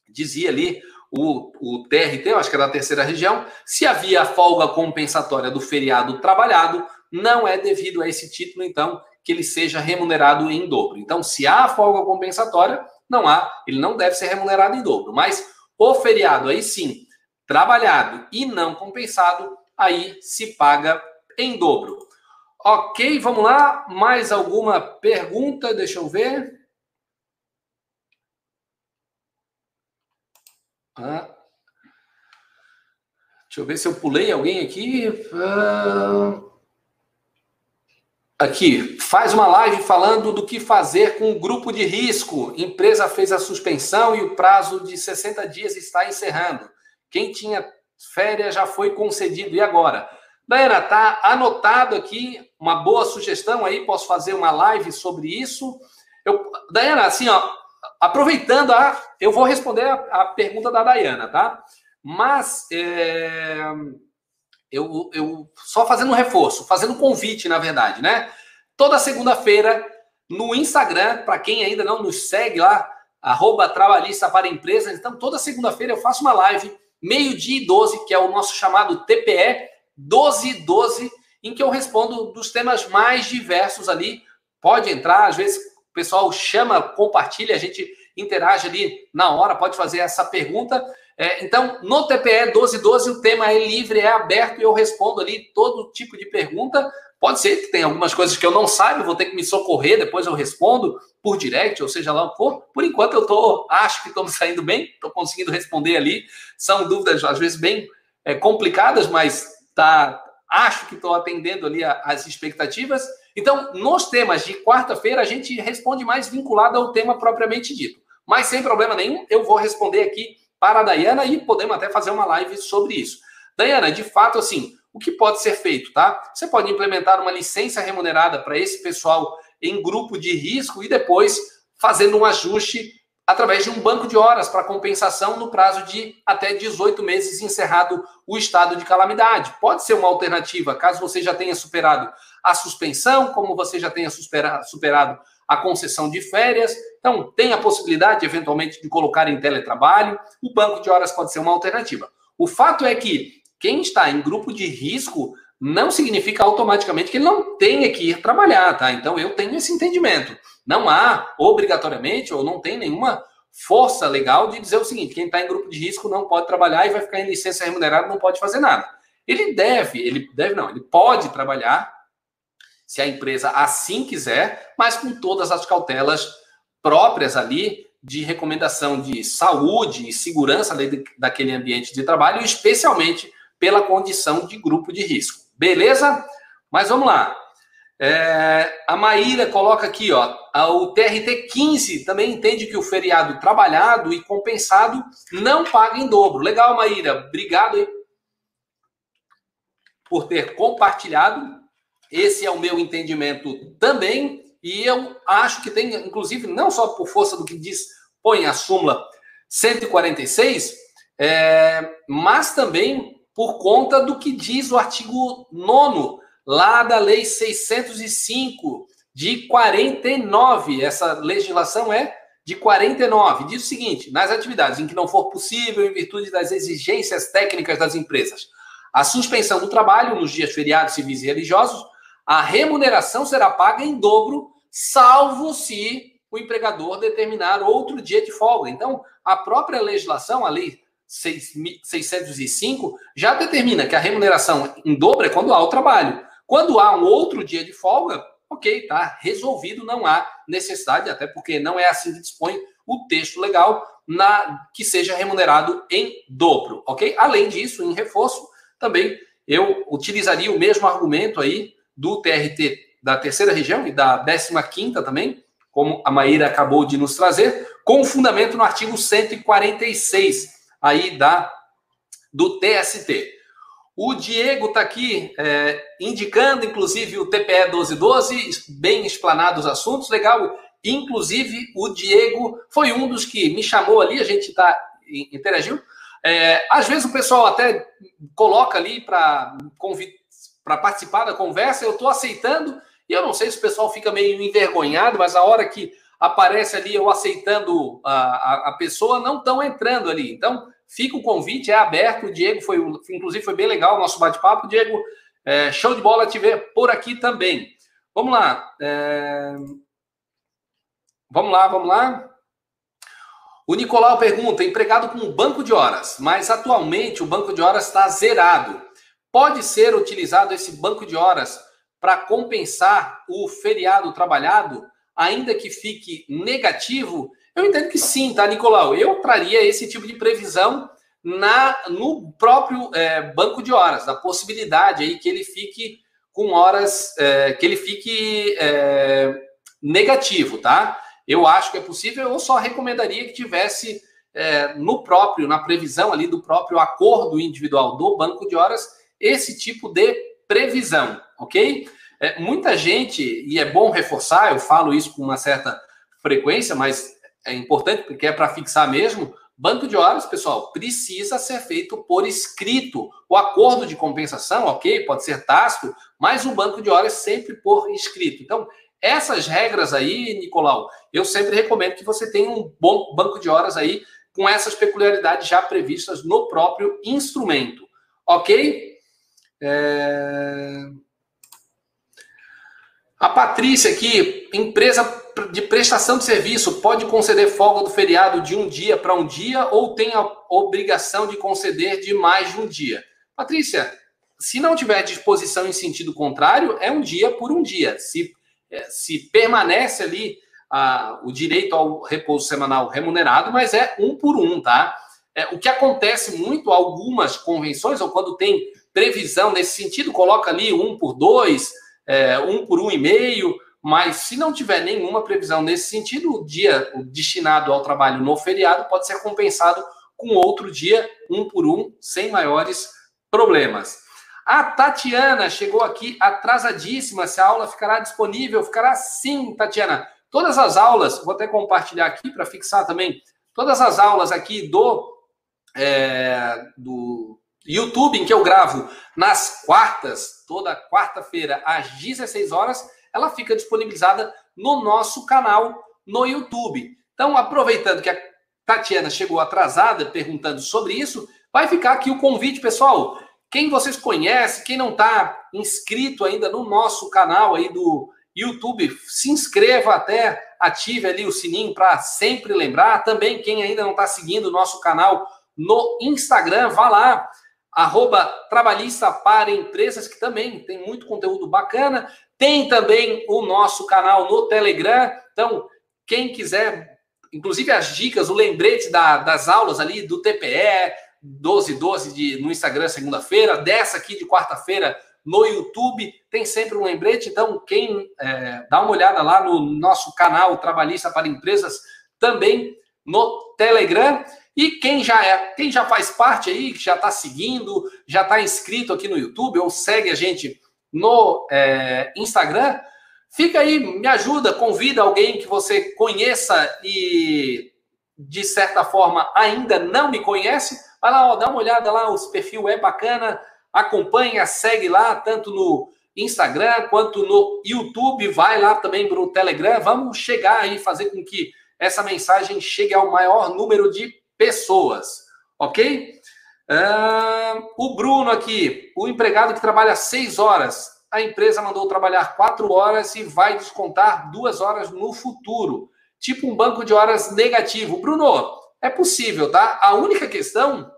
dizia ali o, o TRT, eu acho que é da terceira região, se havia folga compensatória do feriado trabalhado, não é devido a esse título, então, que ele seja remunerado em dobro. Então, se há folga compensatória, não há, ele não deve ser remunerado em dobro. Mas o feriado, aí sim, trabalhado e não compensado, aí se paga em dobro. Ok, vamos lá. Mais alguma pergunta? Deixa eu ver. Ah. Deixa eu ver se eu pulei alguém aqui. Ah. Aqui, faz uma live falando do que fazer com o grupo de risco. Empresa fez a suspensão e o prazo de 60 dias está encerrando. Quem tinha férias já foi concedido. E agora? Daiana, tá anotado aqui uma boa sugestão aí. Posso fazer uma live sobre isso. Eu, Daiana, assim, ó, aproveitando, a, eu vou responder a, a pergunta da Dayana, tá? Mas é, eu, eu só fazendo um reforço, fazendo um convite, na verdade, né? Toda segunda-feira no Instagram, para quem ainda não nos segue lá, arroba trabalhista para empresas. Então, toda segunda-feira eu faço uma live, meio-dia e 12, que é o nosso chamado TPE 1212, em que eu respondo dos temas mais diversos ali. Pode entrar, às vezes o pessoal chama, compartilha, a gente interage ali na hora, pode fazer essa pergunta. É, então, no TPE 1212, o tema é livre, é aberto e eu respondo ali todo tipo de pergunta. Pode ser que tenha algumas coisas que eu não saiba, vou ter que me socorrer, depois eu respondo por direct, ou seja lá o que for. Por enquanto, eu tô, acho que estou me saindo bem, estou conseguindo responder ali. São dúvidas, às vezes, bem é, complicadas, mas tá, acho que estou atendendo ali as expectativas. Então, nos temas de quarta-feira, a gente responde mais vinculado ao tema propriamente dito. Mas sem problema nenhum, eu vou responder aqui para a Dayana e podemos até fazer uma live sobre isso. Dayana, de fato, assim, o que pode ser feito, tá? Você pode implementar uma licença remunerada para esse pessoal em grupo de risco e depois fazendo um ajuste através de um banco de horas para compensação no prazo de até 18 meses encerrado o estado de calamidade. Pode ser uma alternativa, caso você já tenha superado a suspensão, como você já tenha superado a concessão de férias. Então, tem a possibilidade, eventualmente, de colocar em teletrabalho. O banco de horas pode ser uma alternativa. O fato é que quem está em grupo de risco não significa automaticamente que ele não tenha que ir trabalhar, tá? Então, eu tenho esse entendimento. Não há, obrigatoriamente, ou não tem nenhuma força legal de dizer o seguinte: quem está em grupo de risco não pode trabalhar e vai ficar em licença remunerada, não pode fazer nada. Ele deve, ele deve não, ele pode trabalhar se a empresa assim quiser, mas com todas as cautelas próprias ali de recomendação de saúde e segurança daquele ambiente de trabalho, especialmente pela condição de grupo de risco. Beleza? Mas vamos lá. É, a Maíra coloca aqui, ó, o TRT 15 também entende que o feriado trabalhado e compensado não paga em dobro. Legal, Maíra. Obrigado por ter compartilhado. Esse é o meu entendimento também. E eu acho que tem, inclusive, não só por força do que diz, põe a súmula 146, é, mas também por conta do que diz o artigo 9 lá da Lei 605 de 49. Essa legislação é de 49. Diz o seguinte: nas atividades em que não for possível, em virtude das exigências técnicas das empresas, a suspensão do trabalho nos dias feriados civis e religiosos, a remuneração será paga em dobro, salvo se o empregador determinar outro dia de folga. Então, a própria legislação, a lei 605, já determina que a remuneração em dobro é quando há o trabalho. Quando há um outro dia de folga, ok, tá resolvido, não há necessidade, até porque não é assim que dispõe o texto legal na que seja remunerado em dobro, ok? Além disso, em reforço, também eu utilizaria o mesmo argumento aí do TRT da terceira região e da décima quinta também, como a Maíra acabou de nos trazer, com fundamento no artigo 146 aí da do TST. O Diego está aqui é, indicando, inclusive, o TPE 1212, bem explanado os assuntos, legal. Inclusive, o Diego foi um dos que me chamou ali, a gente está interagiu. É, às vezes o pessoal até coloca ali para participar da conversa, eu estou aceitando, e eu não sei se o pessoal fica meio envergonhado, mas a hora que aparece ali eu aceitando a, a, a pessoa, não estão entrando ali. Então, Fica o convite, é aberto. O Diego foi, inclusive, foi bem legal o nosso bate-papo. Diego, é, show de bola te ver por aqui também. Vamos lá. É... Vamos lá, vamos lá. O Nicolau pergunta: empregado com banco de horas, mas atualmente o banco de horas está zerado. Pode ser utilizado esse banco de horas para compensar o feriado trabalhado, ainda que fique negativo? Eu entendo que sim, tá, Nicolau? Eu traria esse tipo de previsão na no próprio é, banco de horas, da possibilidade aí que ele fique com horas, é, que ele fique é, negativo, tá? Eu acho que é possível, eu só recomendaria que tivesse é, no próprio, na previsão ali do próprio acordo individual do banco de horas, esse tipo de previsão, ok? É, muita gente, e é bom reforçar, eu falo isso com uma certa frequência, mas é importante porque é para fixar mesmo. Banco de horas, pessoal, precisa ser feito por escrito. O acordo de compensação, ok, pode ser tácito, mas o banco de horas sempre por escrito. Então, essas regras aí, Nicolau, eu sempre recomendo que você tenha um bom banco de horas aí com essas peculiaridades já previstas no próprio instrumento, ok? É... A Patrícia aqui, empresa de prestação de serviço pode conceder folga do feriado de um dia para um dia ou tem a obrigação de conceder de mais de um dia? Patrícia, se não tiver disposição em sentido contrário, é um dia por um dia. Se, é, se permanece ali a, o direito ao repouso semanal remunerado, mas é um por um, tá? É, o que acontece muito, algumas convenções, ou quando tem previsão nesse sentido, coloca ali um por dois, é, um por um e meio, mas se não tiver nenhuma previsão nesse sentido, o dia destinado ao trabalho no feriado pode ser compensado com outro dia, um por um, sem maiores problemas. A Tatiana chegou aqui atrasadíssima. Se a aula ficará disponível, ficará sim, Tatiana. Todas as aulas, vou até compartilhar aqui para fixar também, todas as aulas aqui do, é, do YouTube, em que eu gravo nas quartas, toda quarta-feira, às 16 horas, ela fica disponibilizada no nosso canal no YouTube. Então, aproveitando que a Tatiana chegou atrasada perguntando sobre isso, vai ficar aqui o convite, pessoal. Quem vocês conhecem, quem não está inscrito ainda no nosso canal aí do YouTube, se inscreva até, ative ali o sininho para sempre lembrar. Também quem ainda não está seguindo o nosso canal no Instagram, vá lá, arroba trabalhista para empresas, que também tem muito conteúdo bacana. Tem também o nosso canal no Telegram. Então, quem quiser, inclusive as dicas, o lembrete da, das aulas ali do TPE, 12 12 de, no Instagram segunda-feira, dessa aqui de quarta-feira no YouTube, tem sempre um lembrete. Então, quem é, dá uma olhada lá no nosso canal Trabalhista para Empresas, também no Telegram. E quem já é, quem já faz parte aí, que já está seguindo, já está inscrito aqui no YouTube ou segue a gente no é, Instagram, fica aí, me ajuda, convida alguém que você conheça e de certa forma ainda não me conhece, vai lá, ó, dá uma olhada lá, o perfil é bacana, acompanha, segue lá, tanto no Instagram quanto no YouTube, vai lá também para o Telegram, vamos chegar aí, fazer com que essa mensagem chegue ao maior número de pessoas, ok? Uh, o Bruno aqui, o empregado que trabalha seis horas, a empresa mandou trabalhar quatro horas e vai descontar duas horas no futuro, tipo um banco de horas negativo. Bruno, é possível, tá? A única questão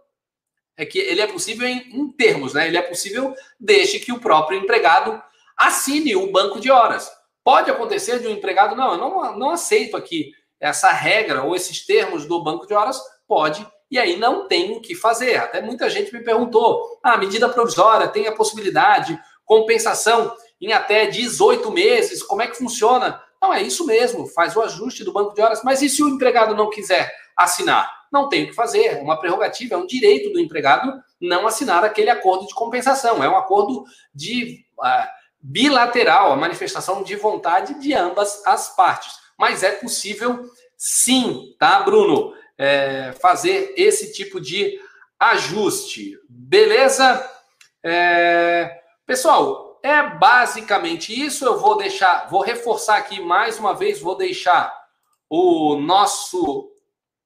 é que ele é possível em, em termos, né? Ele é possível desde que o próprio empregado assine o banco de horas. Pode acontecer de um empregado, não, eu não, não aceito aqui essa regra ou esses termos do banco de horas, pode, e aí não tem o que fazer. Até muita gente me perguntou: ah, medida provisória tem a possibilidade, compensação em até 18 meses, como é que funciona? Não, é isso mesmo, faz o ajuste do banco de horas, mas e se o empregado não quiser assinar? Não tem o que fazer, é uma prerrogativa, é um direito do empregado não assinar aquele acordo de compensação, é um acordo de uh, bilateral, a manifestação de vontade de ambas as partes. Mas é possível sim, tá, Bruno? é, fazer esse tipo de ajuste. Beleza? É, pessoal, é basicamente isso. Eu vou deixar, vou reforçar aqui mais uma vez, vou deixar o nosso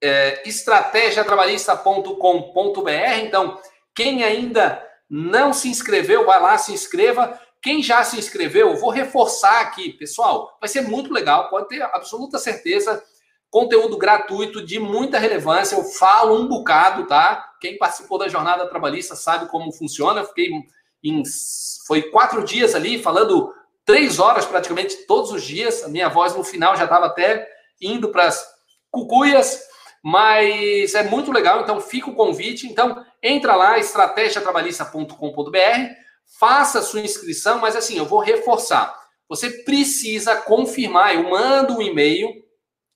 é, estratégiatrabalhista.com.br. Então, quem ainda não se inscreveu, vai lá, se inscreva. Quem já se inscreveu, vou reforçar aqui, pessoal. Vai ser muito legal, pode ter absoluta certeza Conteúdo gratuito de muita relevância. Eu falo um bocado, tá? Quem participou da jornada trabalhista sabe como funciona. Fiquei em. Foi quatro dias ali falando três horas praticamente todos os dias. A minha voz no final já estava até indo para as cucuias, mas é muito legal. Então fica o convite. Então entra lá, estratégiatrabalhista.com.br, faça a sua inscrição, mas assim, eu vou reforçar. Você precisa confirmar. Eu mando um e-mail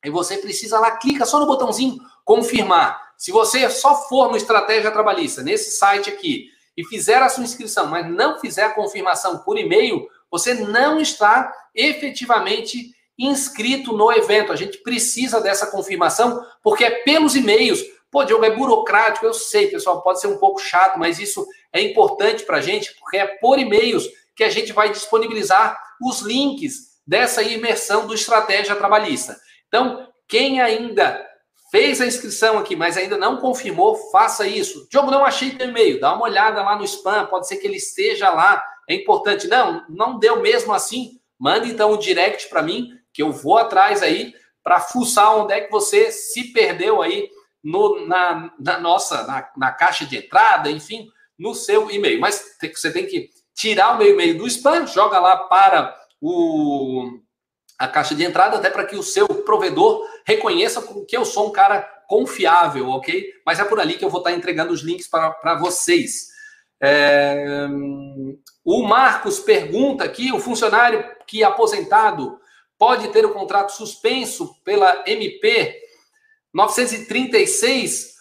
e você precisa lá, clica só no botãozinho confirmar. Se você só for no Estratégia Trabalhista, nesse site aqui, e fizer a sua inscrição, mas não fizer a confirmação por e-mail, você não está efetivamente inscrito no evento. A gente precisa dessa confirmação, porque é pelos e-mails. Pô, Diogo, é burocrático, eu sei, pessoal, pode ser um pouco chato, mas isso é importante para a gente, porque é por e-mails que a gente vai disponibilizar os links dessa imersão do Estratégia Trabalhista. Então, quem ainda fez a inscrição aqui, mas ainda não confirmou, faça isso. Diogo, não achei teu e-mail. Dá uma olhada lá no spam, pode ser que ele esteja lá. É importante. Não, não deu mesmo assim. Manda então o um direct para mim, que eu vou atrás aí para fuçar onde é que você se perdeu aí no, na, na nossa, na, na caixa de entrada, enfim, no seu e-mail. Mas tem, você tem que tirar o meu e-mail do spam, joga lá para o a caixa de entrada, até para que o seu provedor reconheça que eu sou um cara confiável, ok? Mas é por ali que eu vou estar entregando os links para vocês. É... O Marcos pergunta aqui: o funcionário que é aposentado pode ter o contrato suspenso pela MP 936?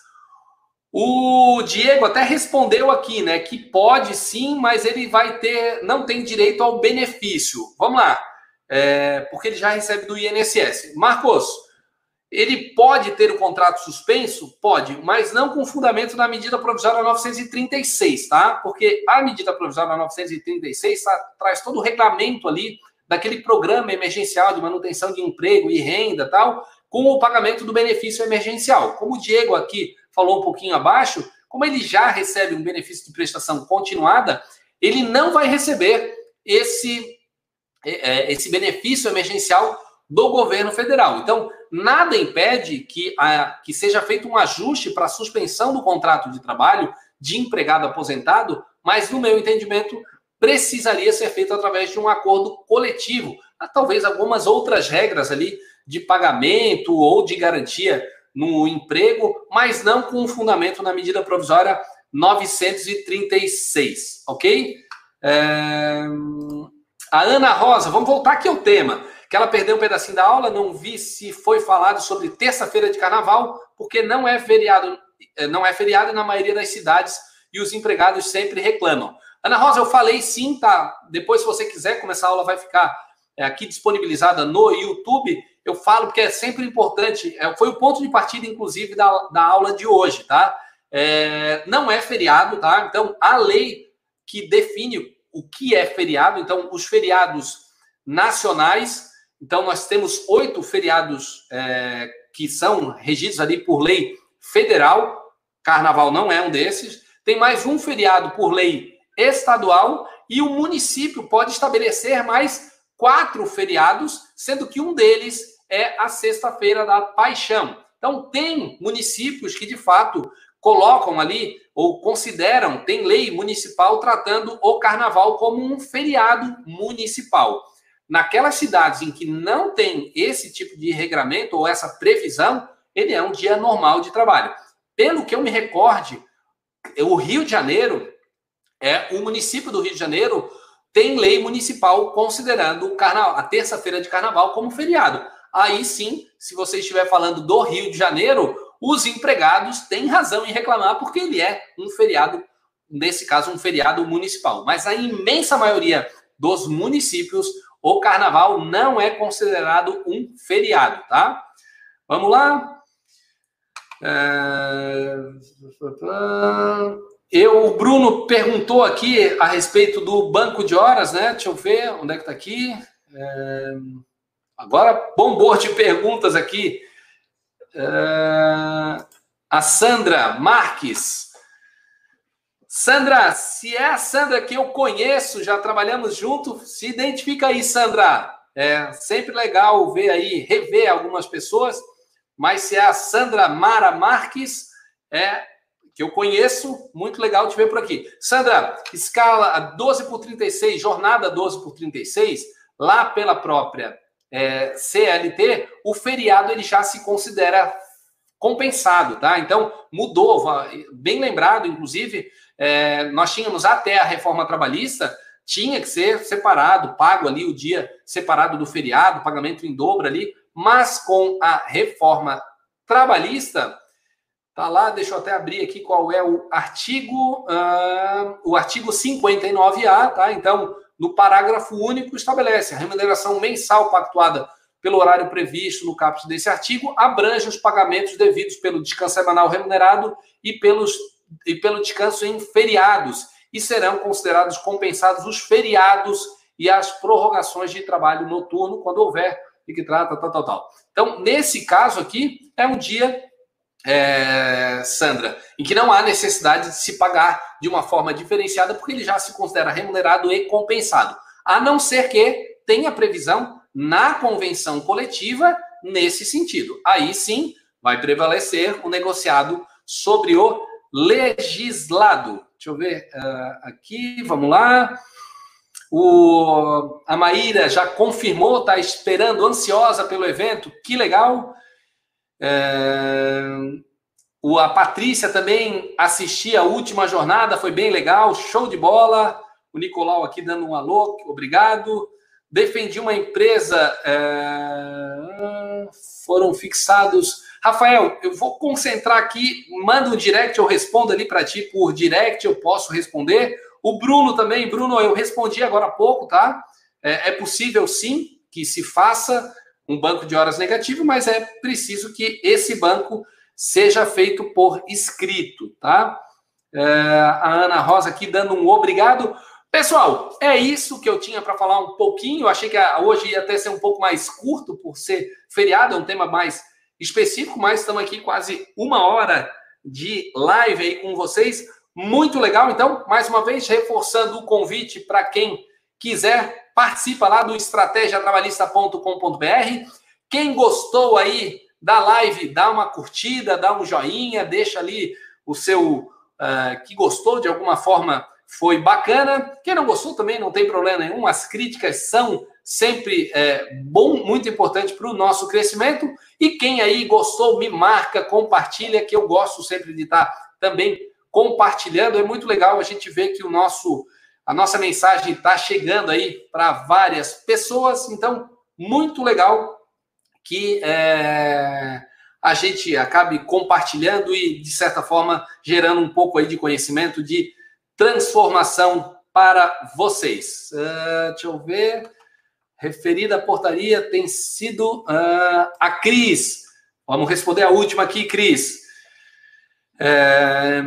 O Diego até respondeu aqui, né? Que pode sim, mas ele vai ter, não tem direito ao benefício. Vamos lá é, porque ele já recebe do INSS. Marcos, ele pode ter o contrato suspenso? Pode, mas não com fundamento na medida provisória 936, tá? Porque a medida provisória 936 tá, traz todo o regulamento ali daquele programa emergencial de manutenção de emprego e renda tal, com o pagamento do benefício emergencial. Como o Diego aqui falou um pouquinho abaixo, como ele já recebe um benefício de prestação continuada, ele não vai receber esse é, é, esse benefício emergencial do governo federal. Então, nada impede que, a, que seja feito um ajuste para a suspensão do contrato de trabalho de empregado aposentado, mas, no meu entendimento, precisaria ser feito através de um acordo coletivo. Há, talvez algumas outras regras ali de pagamento ou de garantia no emprego, mas não com fundamento na medida provisória 936, ok? É... A Ana Rosa, vamos voltar aqui ao tema. Que ela perdeu um pedacinho da aula, não vi se foi falado sobre terça-feira de carnaval, porque não é feriado, é, não é feriado na maioria das cidades e os empregados sempre reclamam. Ana Rosa, eu falei sim, tá? Depois, se você quiser começar a aula, vai ficar é, aqui disponibilizada no YouTube. Eu falo porque é sempre importante, é, foi o ponto de partida, inclusive, da, da aula de hoje, tá? É, não é feriado, tá? Então, a lei que define o que é feriado, então, os feriados nacionais, então, nós temos oito feriados é, que são regidos ali por lei federal, carnaval não é um desses, tem mais um feriado por lei estadual e o município pode estabelecer mais quatro feriados, sendo que um deles é a Sexta-feira da Paixão. Então, tem municípios que, de fato, colocam ali ou consideram, tem lei municipal tratando o carnaval como um feriado municipal. Naquelas cidades em que não tem esse tipo de regramento ou essa previsão, ele é um dia normal de trabalho. Pelo que eu me recorde, o Rio de Janeiro, é o município do Rio de Janeiro tem lei municipal considerando o carnaval, a terça-feira de carnaval como feriado. Aí sim, se você estiver falando do Rio de Janeiro, os empregados têm razão em reclamar, porque ele é um feriado, nesse caso, um feriado municipal. Mas a imensa maioria dos municípios, o carnaval não é considerado um feriado, tá? Vamos lá. É... Eu, o Bruno perguntou aqui a respeito do banco de horas, né? Deixa eu ver onde é que está aqui. É... Agora bombou de perguntas aqui. É... A Sandra Marques. Sandra, se é a Sandra que eu conheço, já trabalhamos junto, se identifica aí, Sandra. É sempre legal ver aí, rever algumas pessoas, mas se é a Sandra Mara Marques, é que eu conheço, muito legal te ver por aqui. Sandra, escala 12 por 36, jornada 12 por 36, lá pela própria é, CLT, o feriado ele já se considera compensado, tá? Então, mudou, bem lembrado, inclusive, é, nós tínhamos até a reforma trabalhista, tinha que ser separado, pago ali o dia separado do feriado, pagamento em dobro ali, mas com a reforma trabalhista, tá lá, deixa eu até abrir aqui qual é o artigo, uh, o artigo 59A, tá? Então, no parágrafo único, estabelece a remuneração mensal pactuada pelo horário previsto no caput desse artigo, abrange os pagamentos devidos pelo descanso semanal remunerado e, pelos, e pelo descanso em feriados, e serão considerados compensados os feriados e as prorrogações de trabalho noturno, quando houver, e que trata, tal, tal, tal. Então, nesse caso aqui, é um dia, é, Sandra, em que não há necessidade de se pagar de uma forma diferenciada, porque ele já se considera remunerado e compensado, a não ser que tenha previsão na convenção coletiva nesse sentido. Aí sim vai prevalecer o negociado sobre o legislado. Deixa eu ver uh, aqui, vamos lá. O, a Maíra já confirmou, está esperando, ansiosa pelo evento. Que legal. É, o, a Patrícia também assistia a última jornada, foi bem legal, show de bola. O Nicolau aqui dando um alô, obrigado defendi uma empresa, é, foram fixados. Rafael, eu vou concentrar aqui, manda um direct, eu respondo ali para ti por direct, eu posso responder. O Bruno também, Bruno, eu respondi agora há pouco, tá? É, é possível sim que se faça um banco de horas negativo, mas é preciso que esse banco seja feito por escrito, tá? É, a Ana Rosa aqui dando um obrigado. Pessoal, é isso que eu tinha para falar um pouquinho. Eu achei que hoje ia até ser um pouco mais curto por ser feriado, é um tema mais específico, mas estamos aqui quase uma hora de live aí com vocês. Muito legal. Então, mais uma vez, reforçando o convite para quem quiser, participa lá do estratégiatrabalhista.com.br. Quem gostou aí da live, dá uma curtida, dá um joinha, deixa ali o seu uh, que gostou de alguma forma foi bacana. Quem não gostou também não tem problema nenhum. As críticas são sempre é, bom, muito importante para o nosso crescimento. E quem aí gostou, me marca, compartilha, que eu gosto sempre de estar também compartilhando. É muito legal a gente ver que o nosso A nossa mensagem está chegando aí para várias pessoas, então, muito legal que é, a gente acabe compartilhando e, de certa forma, gerando um pouco aí de conhecimento, de transformação para vocês. Uh, deixa eu ver. Referida à portaria tem sido uh, a Cris. Vamos responder a última aqui, Cris. É,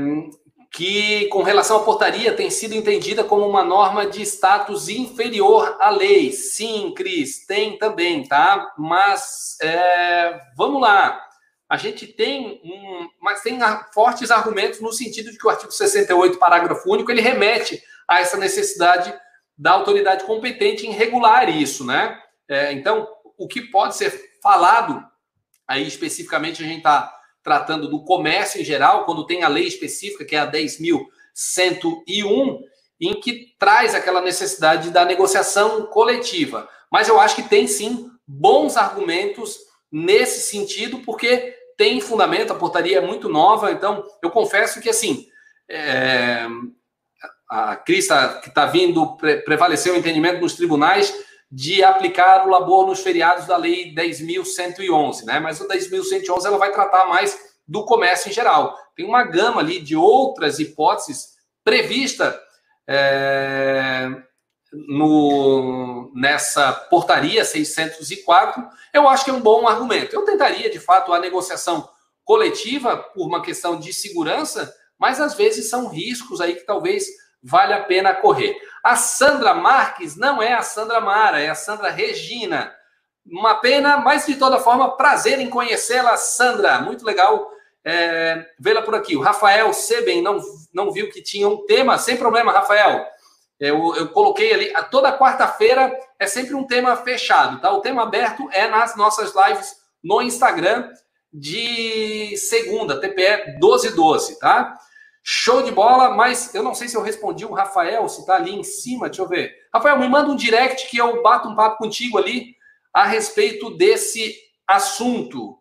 que, com relação à portaria, tem sido entendida como uma norma de status inferior à lei. Sim, Cris, tem também, tá? Mas é, vamos lá. A gente tem um, mas tem fortes argumentos no sentido de que o artigo 68, parágrafo único, ele remete a essa necessidade da autoridade competente em regular isso, né? É, então, o que pode ser falado aí especificamente a gente está tratando do comércio em geral, quando tem a lei específica, que é a 10.101, em que traz aquela necessidade da negociação coletiva. Mas eu acho que tem sim bons argumentos nesse sentido, porque tem fundamento, a portaria é muito nova, então eu confesso que assim. É, a Cris tá, que está vindo, pre, prevaleceu o entendimento nos tribunais de aplicar o labor nos feriados da Lei 10.111, né? Mas o 10.111 ela vai tratar mais do comércio em geral. Tem uma gama ali de outras hipóteses prevista é, no, nessa portaria 604. Eu acho que é um bom argumento. Eu tentaria, de fato, a negociação coletiva por uma questão de segurança, mas às vezes são riscos aí que talvez vale a pena correr. A Sandra Marques não é a Sandra Mara, é a Sandra Regina. Uma pena, mas de toda forma, prazer em conhecê-la, Sandra. Muito legal é, vê-la por aqui. O Rafael Seben não, não viu que tinha um tema, sem problema, Rafael. Eu, eu coloquei ali, toda quarta-feira é sempre um tema fechado, tá? O tema aberto é nas nossas lives no Instagram de segunda, TPE 1212, tá? Show de bola, mas eu não sei se eu respondi o Rafael, se tá ali em cima, deixa eu ver. Rafael, me manda um direct que eu bato um papo contigo ali a respeito desse assunto.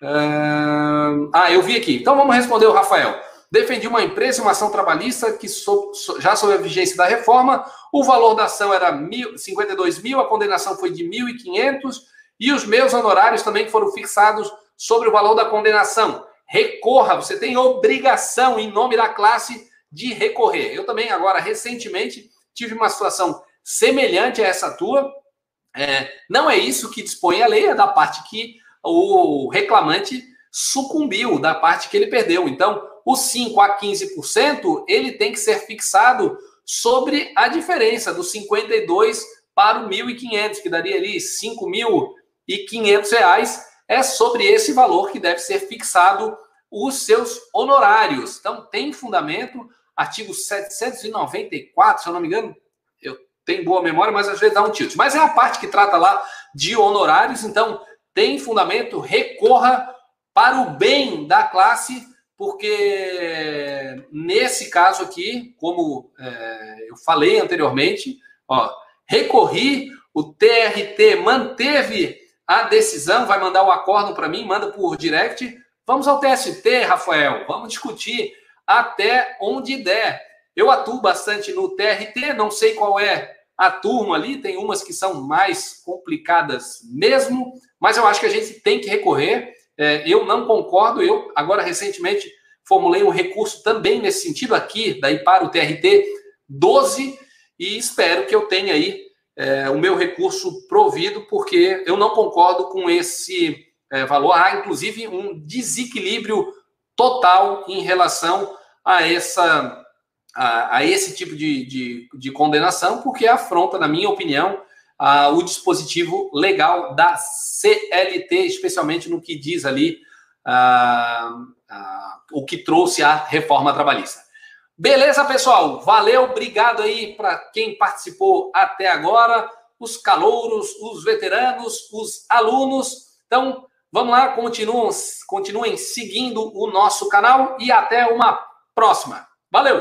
Ah, eu vi aqui. Então vamos responder o Rafael. Defendi uma empresa, uma ação trabalhista que so, so, já sob a vigência da reforma, o valor da ação era mil, 52 mil, a condenação foi de 1.500 e os meus honorários também foram fixados sobre o valor da condenação recorra, você tem obrigação, em nome da classe, de recorrer. Eu também, agora, recentemente, tive uma situação semelhante a essa tua. É, não é isso que dispõe a lei, é da parte que o reclamante sucumbiu, da parte que ele perdeu. Então, o 5 a 15%, ele tem que ser fixado sobre a diferença do 52 para o 1.500, que daria ali 5.500 reais é sobre esse valor que deve ser fixado os seus honorários. Então, tem fundamento, artigo 794, se eu não me engano, eu tenho boa memória, mas às vezes dá um tilt. Mas é a parte que trata lá de honorários, então tem fundamento, recorra para o bem da classe, porque nesse caso aqui, como é, eu falei anteriormente, ó, recorri, o TRT manteve a decisão, vai mandar o acordo para mim, manda por direct. Vamos ao TST, Rafael, vamos discutir até onde der. Eu atuo bastante no TRT, não sei qual é a turma ali, tem umas que são mais complicadas mesmo, mas eu acho que a gente tem que recorrer. É, eu não concordo, eu agora recentemente formulei um recurso também nesse sentido aqui, daí para o TRT 12, e espero que eu tenha aí é, o meu recurso provido, porque eu não concordo com esse é, valor. Há, inclusive, um desequilíbrio total em relação a, essa, a, a esse tipo de, de, de, condenação, porque afronta, na minha opinião, a, o dispositivo legal da CLT, especialmente no que diz ali o que trouxe a reforma trabalhista. Beleza, pessoal? Valeu, obrigado aí para quem participou até agora, os calouros, os veteranos, os alunos. Então, vamos lá, continuem, continuem seguindo o nosso canal e até uma próxima. Valeu!